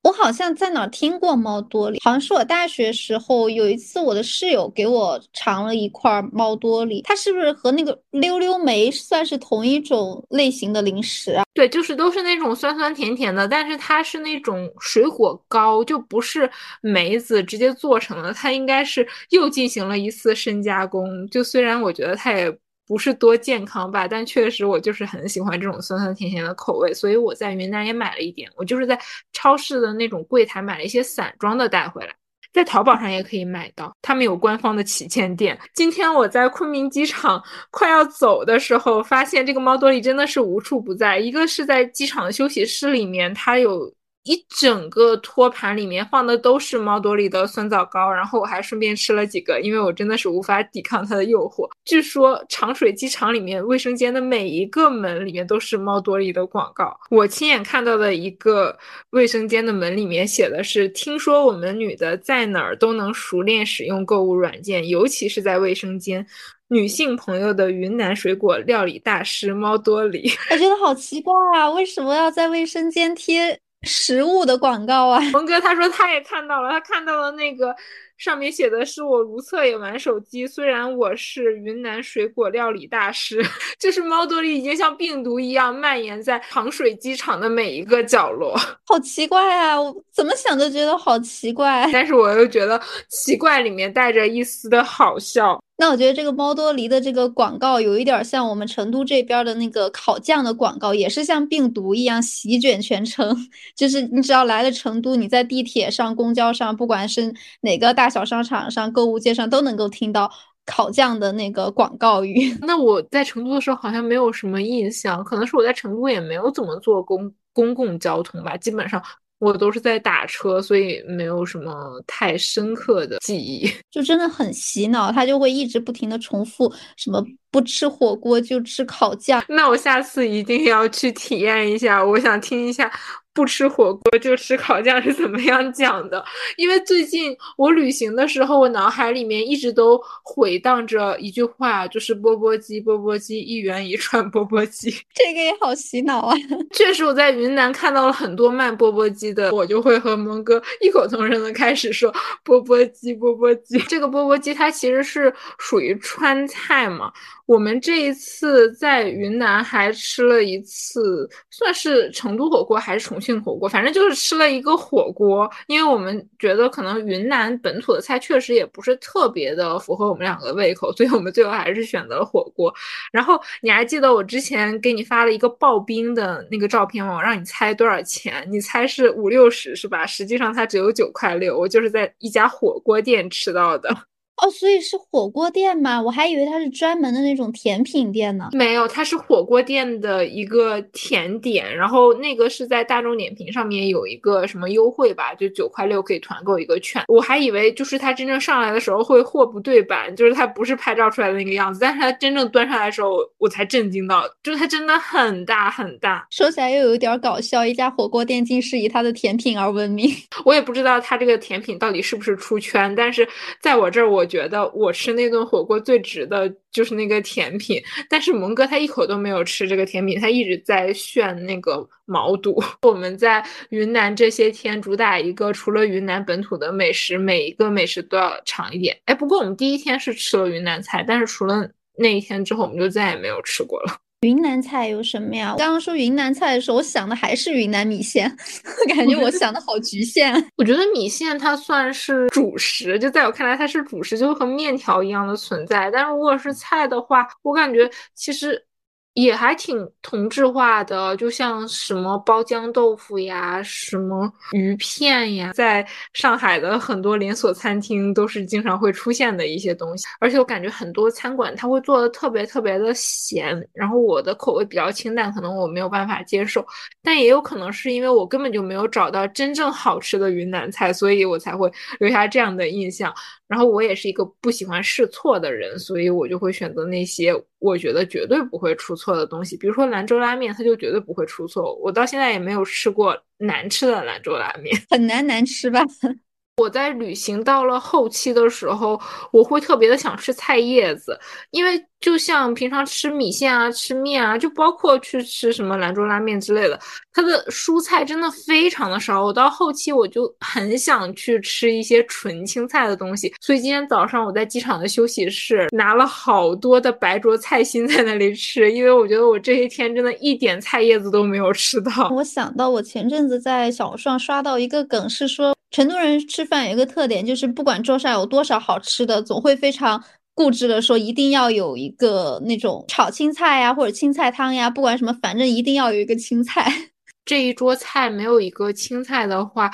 我好像在哪听过猫多里，好像是我大学时候有一次，我的室友给我尝了一块猫多里，它是不是和那个溜溜梅算是同一种类型的零食啊？对，就是都是那种酸酸甜甜的，但是它是那种水果糕，就不是梅子直接做成的，它应该是又进行了一次深加工。就虽然我觉得它也。不是多健康吧，但确实我就是很喜欢这种酸酸甜甜的口味，所以我在云南也买了一点。我就是在超市的那种柜台买了一些散装的带回来，在淘宝上也可以买到，他们有官方的旗舰店。今天我在昆明机场 <laughs> 快要走的时候，发现这个猫多利真的是无处不在，一个是在机场的休息室里面，它有。一整个托盘里面放的都是猫多里的酸枣糕，然后我还顺便吃了几个，因为我真的是无法抵抗它的诱惑。据说长水机场里面卫生间的每一个门里面都是猫多里的广告。我亲眼看到的一个卫生间的门里面写的是：“听说我们女的在哪儿都能熟练使用购物软件，尤其是在卫生间。”女性朋友的云南水果料理大师猫多里，我觉得好奇怪啊，为什么要在卫生间贴？食物的广告啊，<laughs> 蒙哥他说他也看到了，他看到了那个上面写的是我如厕也玩手机，虽然我是云南水果料理大师，<laughs> 就是猫多利已经像病毒一样蔓延在长水机场的每一个角落，好奇怪啊，我怎么想都觉得好奇怪，但是我又觉得奇怪里面带着一丝的好笑。那我觉得这个猫多梨的这个广告有一点像我们成都这边的那个烤酱的广告，也是像病毒一样席卷全城。<laughs> 就是你只要来了成都，你在地铁上、公交上，不管是哪个大小商场上、购物街上，都能够听到烤酱的那个广告语。<laughs> 那我在成都的时候好像没有什么印象，可能是我在成都也没有怎么坐公公共交通吧，基本上。我都是在打车，所以没有什么太深刻的记忆，<laughs> 就真的很洗脑，他就会一直不停的重复什么不吃火锅就吃烤酱。那我下次一定要去体验一下，我想听一下。不吃火锅就吃烤酱是怎么样讲的？因为最近我旅行的时候，我脑海里面一直都回荡着一句话，就是钵钵鸡，钵钵鸡，一元一串钵钵鸡。这个也好洗脑啊！<laughs> 确实，我在云南看到了很多卖钵钵鸡的，我就会和蒙哥异口同声的开始说钵钵鸡，钵钵鸡。这个钵钵鸡它其实是属于川菜嘛。我们这一次在云南还吃了一次，算是成都火锅还是重庆火锅，反正就是吃了一个火锅。因为我们觉得可能云南本土的菜确实也不是特别的符合我们两个胃口，所以我们最后还是选择了火锅。然后你还记得我之前给你发了一个刨冰的那个照片吗？我让你猜多少钱？你猜是五六十是吧？实际上它只有九块六，我就是在一家火锅店吃到的。哦，所以是火锅店吗？我还以为它是专门的那种甜品店呢。没有，它是火锅店的一个甜点，然后那个是在大众点评上面有一个什么优惠吧，就九块六可以团购一个券。我还以为就是它真正上来的时候会货不对版，就是它不是拍照出来的那个样子，但是它真正端上来的时候，我才震惊到，就是它真的很大很大。说起来又有一点搞笑，一家火锅店竟是以它的甜品而闻名。<laughs> 我也不知道它这个甜品到底是不是出圈，但是在我这儿我。觉得我吃那顿火锅最值的就是那个甜品，但是蒙哥他一口都没有吃这个甜品，他一直在炫那个毛肚。<laughs> 我们在云南这些天主打一个，除了云南本土的美食，每一个美食都要尝一点。哎，不过我们第一天是吃了云南菜，但是除了那一天之后，我们就再也没有吃过了。云南菜有什么呀？刚刚说云南菜的时候，我想的还是云南米线，<laughs> 感觉我想的好局限。<laughs> 我觉得米线它算是主食，就在我看来它是主食，就和面条一样的存在。但如果是菜的话，我感觉其实。也还挺同质化的，就像什么包浆豆腐呀，什么鱼片呀，在上海的很多连锁餐厅都是经常会出现的一些东西。而且我感觉很多餐馆它会做的特别特别的咸，然后我的口味比较清淡，可能我没有办法接受。但也有可能是因为我根本就没有找到真正好吃的云南菜，所以我才会留下这样的印象。然后我也是一个不喜欢试错的人，所以我就会选择那些我觉得绝对不会出错的东西。比如说兰州拉面，它就绝对不会出错。我到现在也没有吃过难吃的兰州拉面，很难难吃吧？我在旅行到了后期的时候，我会特别的想吃菜叶子，因为就像平常吃米线啊、吃面啊，就包括去吃什么兰州拉面之类的，它的蔬菜真的非常的少。我到后期我就很想去吃一些纯青菜的东西，所以今天早上我在机场的休息室拿了好多的白灼菜心在那里吃，因为我觉得我这一天真的一点菜叶子都没有吃到。我想到我前阵子在小红书上刷到一个梗，是说。成都人吃饭有一个特点，就是不管桌上有多少好吃的，总会非常固执的说一定要有一个那种炒青菜呀，或者青菜汤呀，不管什么，反正一定要有一个青菜。<laughs> 这一桌菜没有一个青菜的话。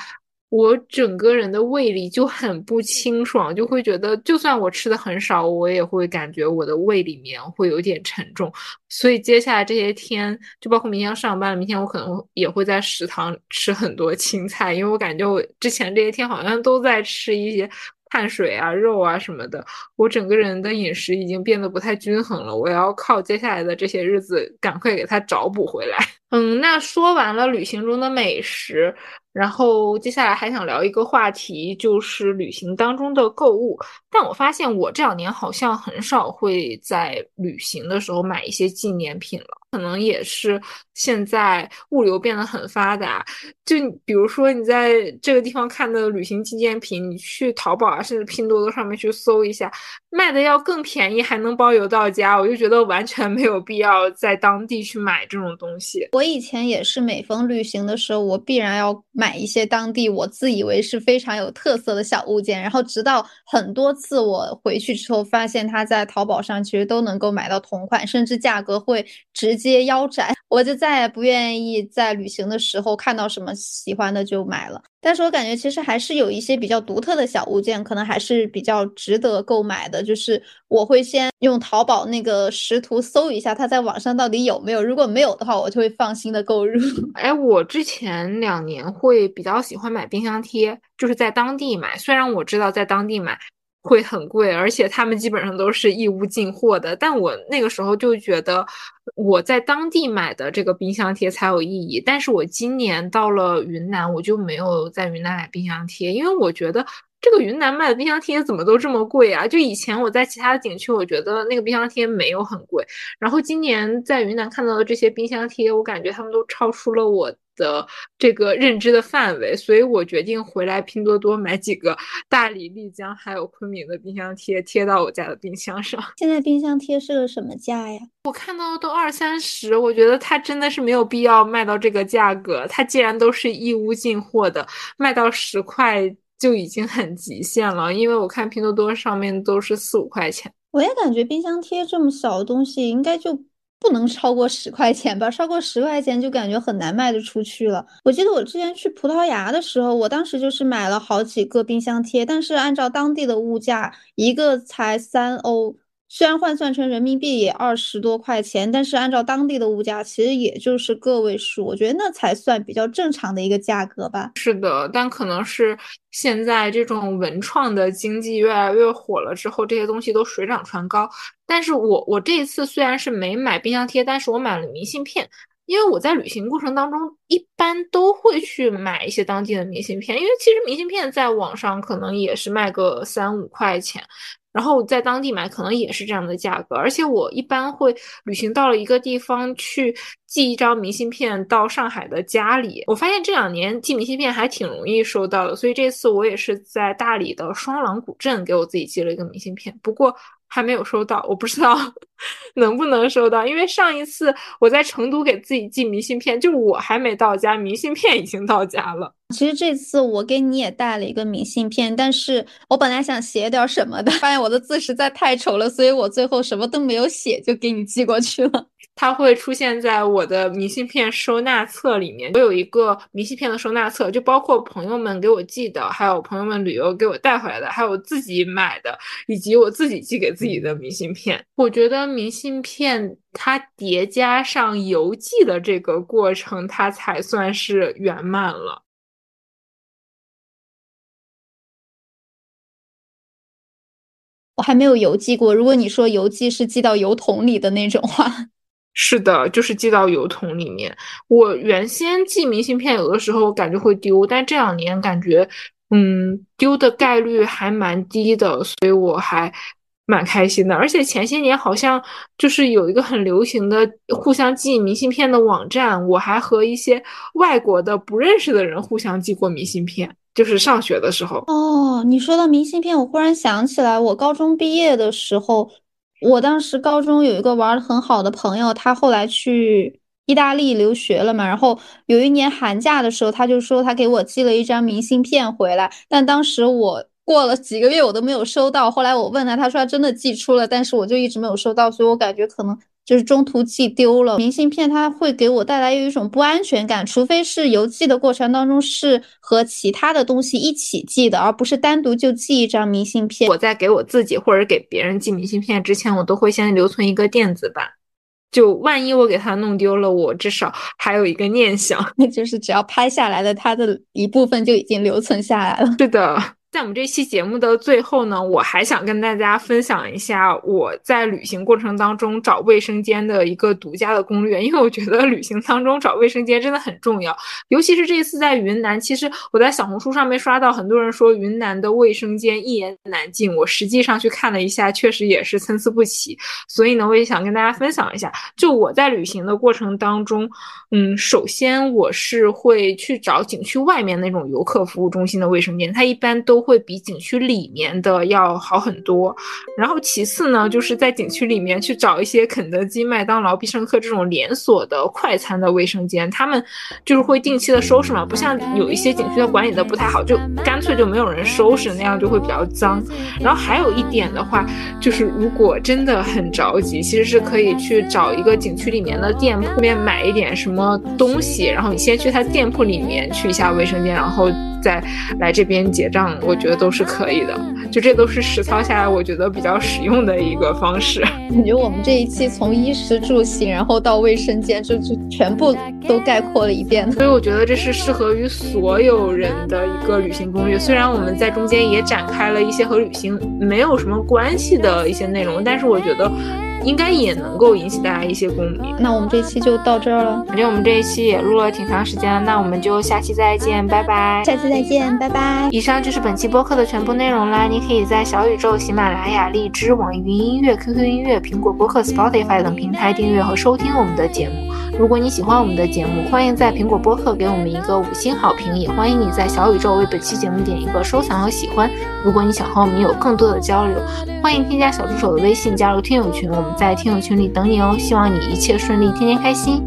我整个人的胃里就很不清爽，就会觉得，就算我吃的很少，我也会感觉我的胃里面会有点沉重。所以接下来这些天，就包括明天要上班，明天我可能也会在食堂吃很多青菜，因为我感觉我之前这些天好像都在吃一些碳水啊、肉啊什么的，我整个人的饮食已经变得不太均衡了。我要靠接下来的这些日子赶快给它找补回来。<laughs> 嗯，那说完了旅行中的美食。然后接下来还想聊一个话题，就是旅行当中的购物。但我发现我这两年好像很少会在旅行的时候买一些纪念品了，可能也是现在物流变得很发达。就比如说你在这个地方看的旅行纪念品，你去淘宝啊，甚至拼多多上面去搜一下，卖的要更便宜，还能包邮到家，我就觉得完全没有必要在当地去买这种东西。我以前也是，每逢旅行的时候，我必然要买。一些当地我自以为是非常有特色的小物件，然后直到很多次我回去之后，发现它在淘宝上其实都能够买到同款，甚至价格会直接腰斩，<laughs> 我就再也不愿意在旅行的时候看到什么喜欢的就买了。但是我感觉其实还是有一些比较独特的小物件，可能还是比较值得购买的。就是我会先用淘宝那个识图搜一下，它在网上到底有没有。如果没有的话，我就会放心的购入。<laughs> 哎，我之前两年会比较喜欢买冰箱贴，就是在当地买。虽然我知道在当地买。会很贵，而且他们基本上都是义乌进货的。但我那个时候就觉得我在当地买的这个冰箱贴才有意义。但是我今年到了云南，我就没有在云南买冰箱贴，因为我觉得这个云南卖的冰箱贴怎么都这么贵啊？就以前我在其他的景区，我觉得那个冰箱贴没有很贵，然后今年在云南看到的这些冰箱贴，我感觉他们都超出了我。的这个认知的范围，所以我决定回来拼多多买几个大理、丽江还有昆明的冰箱贴，贴到我家的冰箱上。现在冰箱贴是个什么价呀？我看到都二三十，我觉得它真的是没有必要卖到这个价格。它既然都是义乌进货的，卖到十块就已经很极限了。因为我看拼多多上面都是四五块钱。我也感觉冰箱贴这么小的东西，应该就。不能超过十块钱吧？超过十块钱就感觉很难卖得出去了。我记得我之前去葡萄牙的时候，我当时就是买了好几个冰箱贴，但是按照当地的物价，一个才三欧。虽然换算成人民币也二十多块钱，但是按照当地的物价，其实也就是个位数。我觉得那才算比较正常的一个价格吧。是的，但可能是现在这种文创的经济越来越火了之后，这些东西都水涨船高。但是我我这一次虽然是没买冰箱贴，但是我买了明信片，因为我在旅行过程当中一般都会去买一些当地的明信片，因为其实明信片在网上可能也是卖个三五块钱。然后在当地买可能也是这样的价格，而且我一般会旅行到了一个地方去寄一张明信片到上海的家里。我发现这两年寄明信片还挺容易收到的，所以这次我也是在大理的双廊古镇给我自己寄了一个明信片。不过。还没有收到，我不知道 <laughs> 能不能收到，因为上一次我在成都给自己寄明信片，就我还没到家，明信片已经到家了。其实这次我给你也带了一个明信片，但是我本来想写点什么的，发现我的字实在太丑了，所以我最后什么都没有写，就给你寄过去了。<laughs> 它会出现在我的明信片收纳册里面。我有一个明信片的收纳册，就包括朋友们给我寄的，还有朋友们旅游给我带回来的，还有我自己买的，以及我自己寄给自己的明信片。我觉得明信片它叠加上邮寄的这个过程，它才算是圆满了。我还没有邮寄过。如果你说邮寄是寄到邮筒里的那种话。<laughs> 是的，就是寄到邮筒里面。我原先寄明信片，有的时候感觉会丢，但这两年感觉，嗯，丢的概率还蛮低的，所以我还蛮开心的。而且前些年好像就是有一个很流行的互相寄明信片的网站，我还和一些外国的不认识的人互相寄过明信片，就是上学的时候。哦，你说到明信片，我忽然想起来，我高中毕业的时候。我当时高中有一个玩的很好的朋友，他后来去意大利留学了嘛。然后有一年寒假的时候，他就说他给我寄了一张明信片回来。但当时我过了几个月我都没有收到。后来我问他，他说他真的寄出了，但是我就一直没有收到，所以我感觉可能。就是中途寄丢了明信片，它会给我带来有一种不安全感。除非是邮寄的过程当中是和其他的东西一起寄的，而不是单独就寄一张明信片。我在给我自己或者给别人寄明信片之前，我都会先留存一个电子版，就万一我给它弄丢了，我至少还有一个念想。那 <laughs> 就是只要拍下来的，它的一部分就已经留存下来了。<laughs> 是的。在我们这期节目的最后呢，我还想跟大家分享一下我在旅行过程当中找卫生间的一个独家的攻略，因为我觉得旅行当中找卫生间真的很重要，尤其是这一次在云南。其实我在小红书上面刷到很多人说云南的卫生间一言难尽，我实际上去看了一下，确实也是参差不齐。所以呢，我也想跟大家分享一下，就我在旅行的过程当中，嗯，首先我是会去找景区外面那种游客服务中心的卫生间，它一般都。都会比景区里面的要好很多。然后其次呢，就是在景区里面去找一些肯德基、麦当劳、必胜客这种连锁的快餐的卫生间，他们就是会定期的收拾嘛，不像有一些景区的管理的不太好，就干脆就没有人收拾，那样就会比较脏。然后还有一点的话，就是如果真的很着急，其实是可以去找一个景区里面的店铺面买一点什么东西，然后你先去他店铺里面去一下卫生间，然后。再来这边结账，我觉得都是可以的。就这都是实操下来，我觉得比较实用的一个方式。<laughs> 感觉我们这一期从衣食住行，然后到卫生间，就就全部都概括了一遍。所以我觉得这是适合于所有人的一个旅行攻略。虽然我们在中间也展开了一些和旅行没有什么关系的一些内容，但是我觉得。应该也能够引起大家一些共鸣。那我们这期就到这儿了，感觉我们这一期也录了挺长时间了，那我们就下期再见，拜拜。下期再见，拜拜。以上就是本期播客的全部内容啦。你可以在小宇宙、喜马拉雅、荔枝、网易云音乐、QQ 音乐、苹果播客、Spotify 等平台订阅和收听我们的节目。如果你喜欢我们的节目，欢迎在苹果播客给我们一个五星好评，也欢迎你在小宇宙为本期节目点一个收藏和喜欢。如果你想和我们有更多的交流，欢迎添加小助手的微信加入听友群，我在听友群里等你哦。希望你一切顺利，天天开心。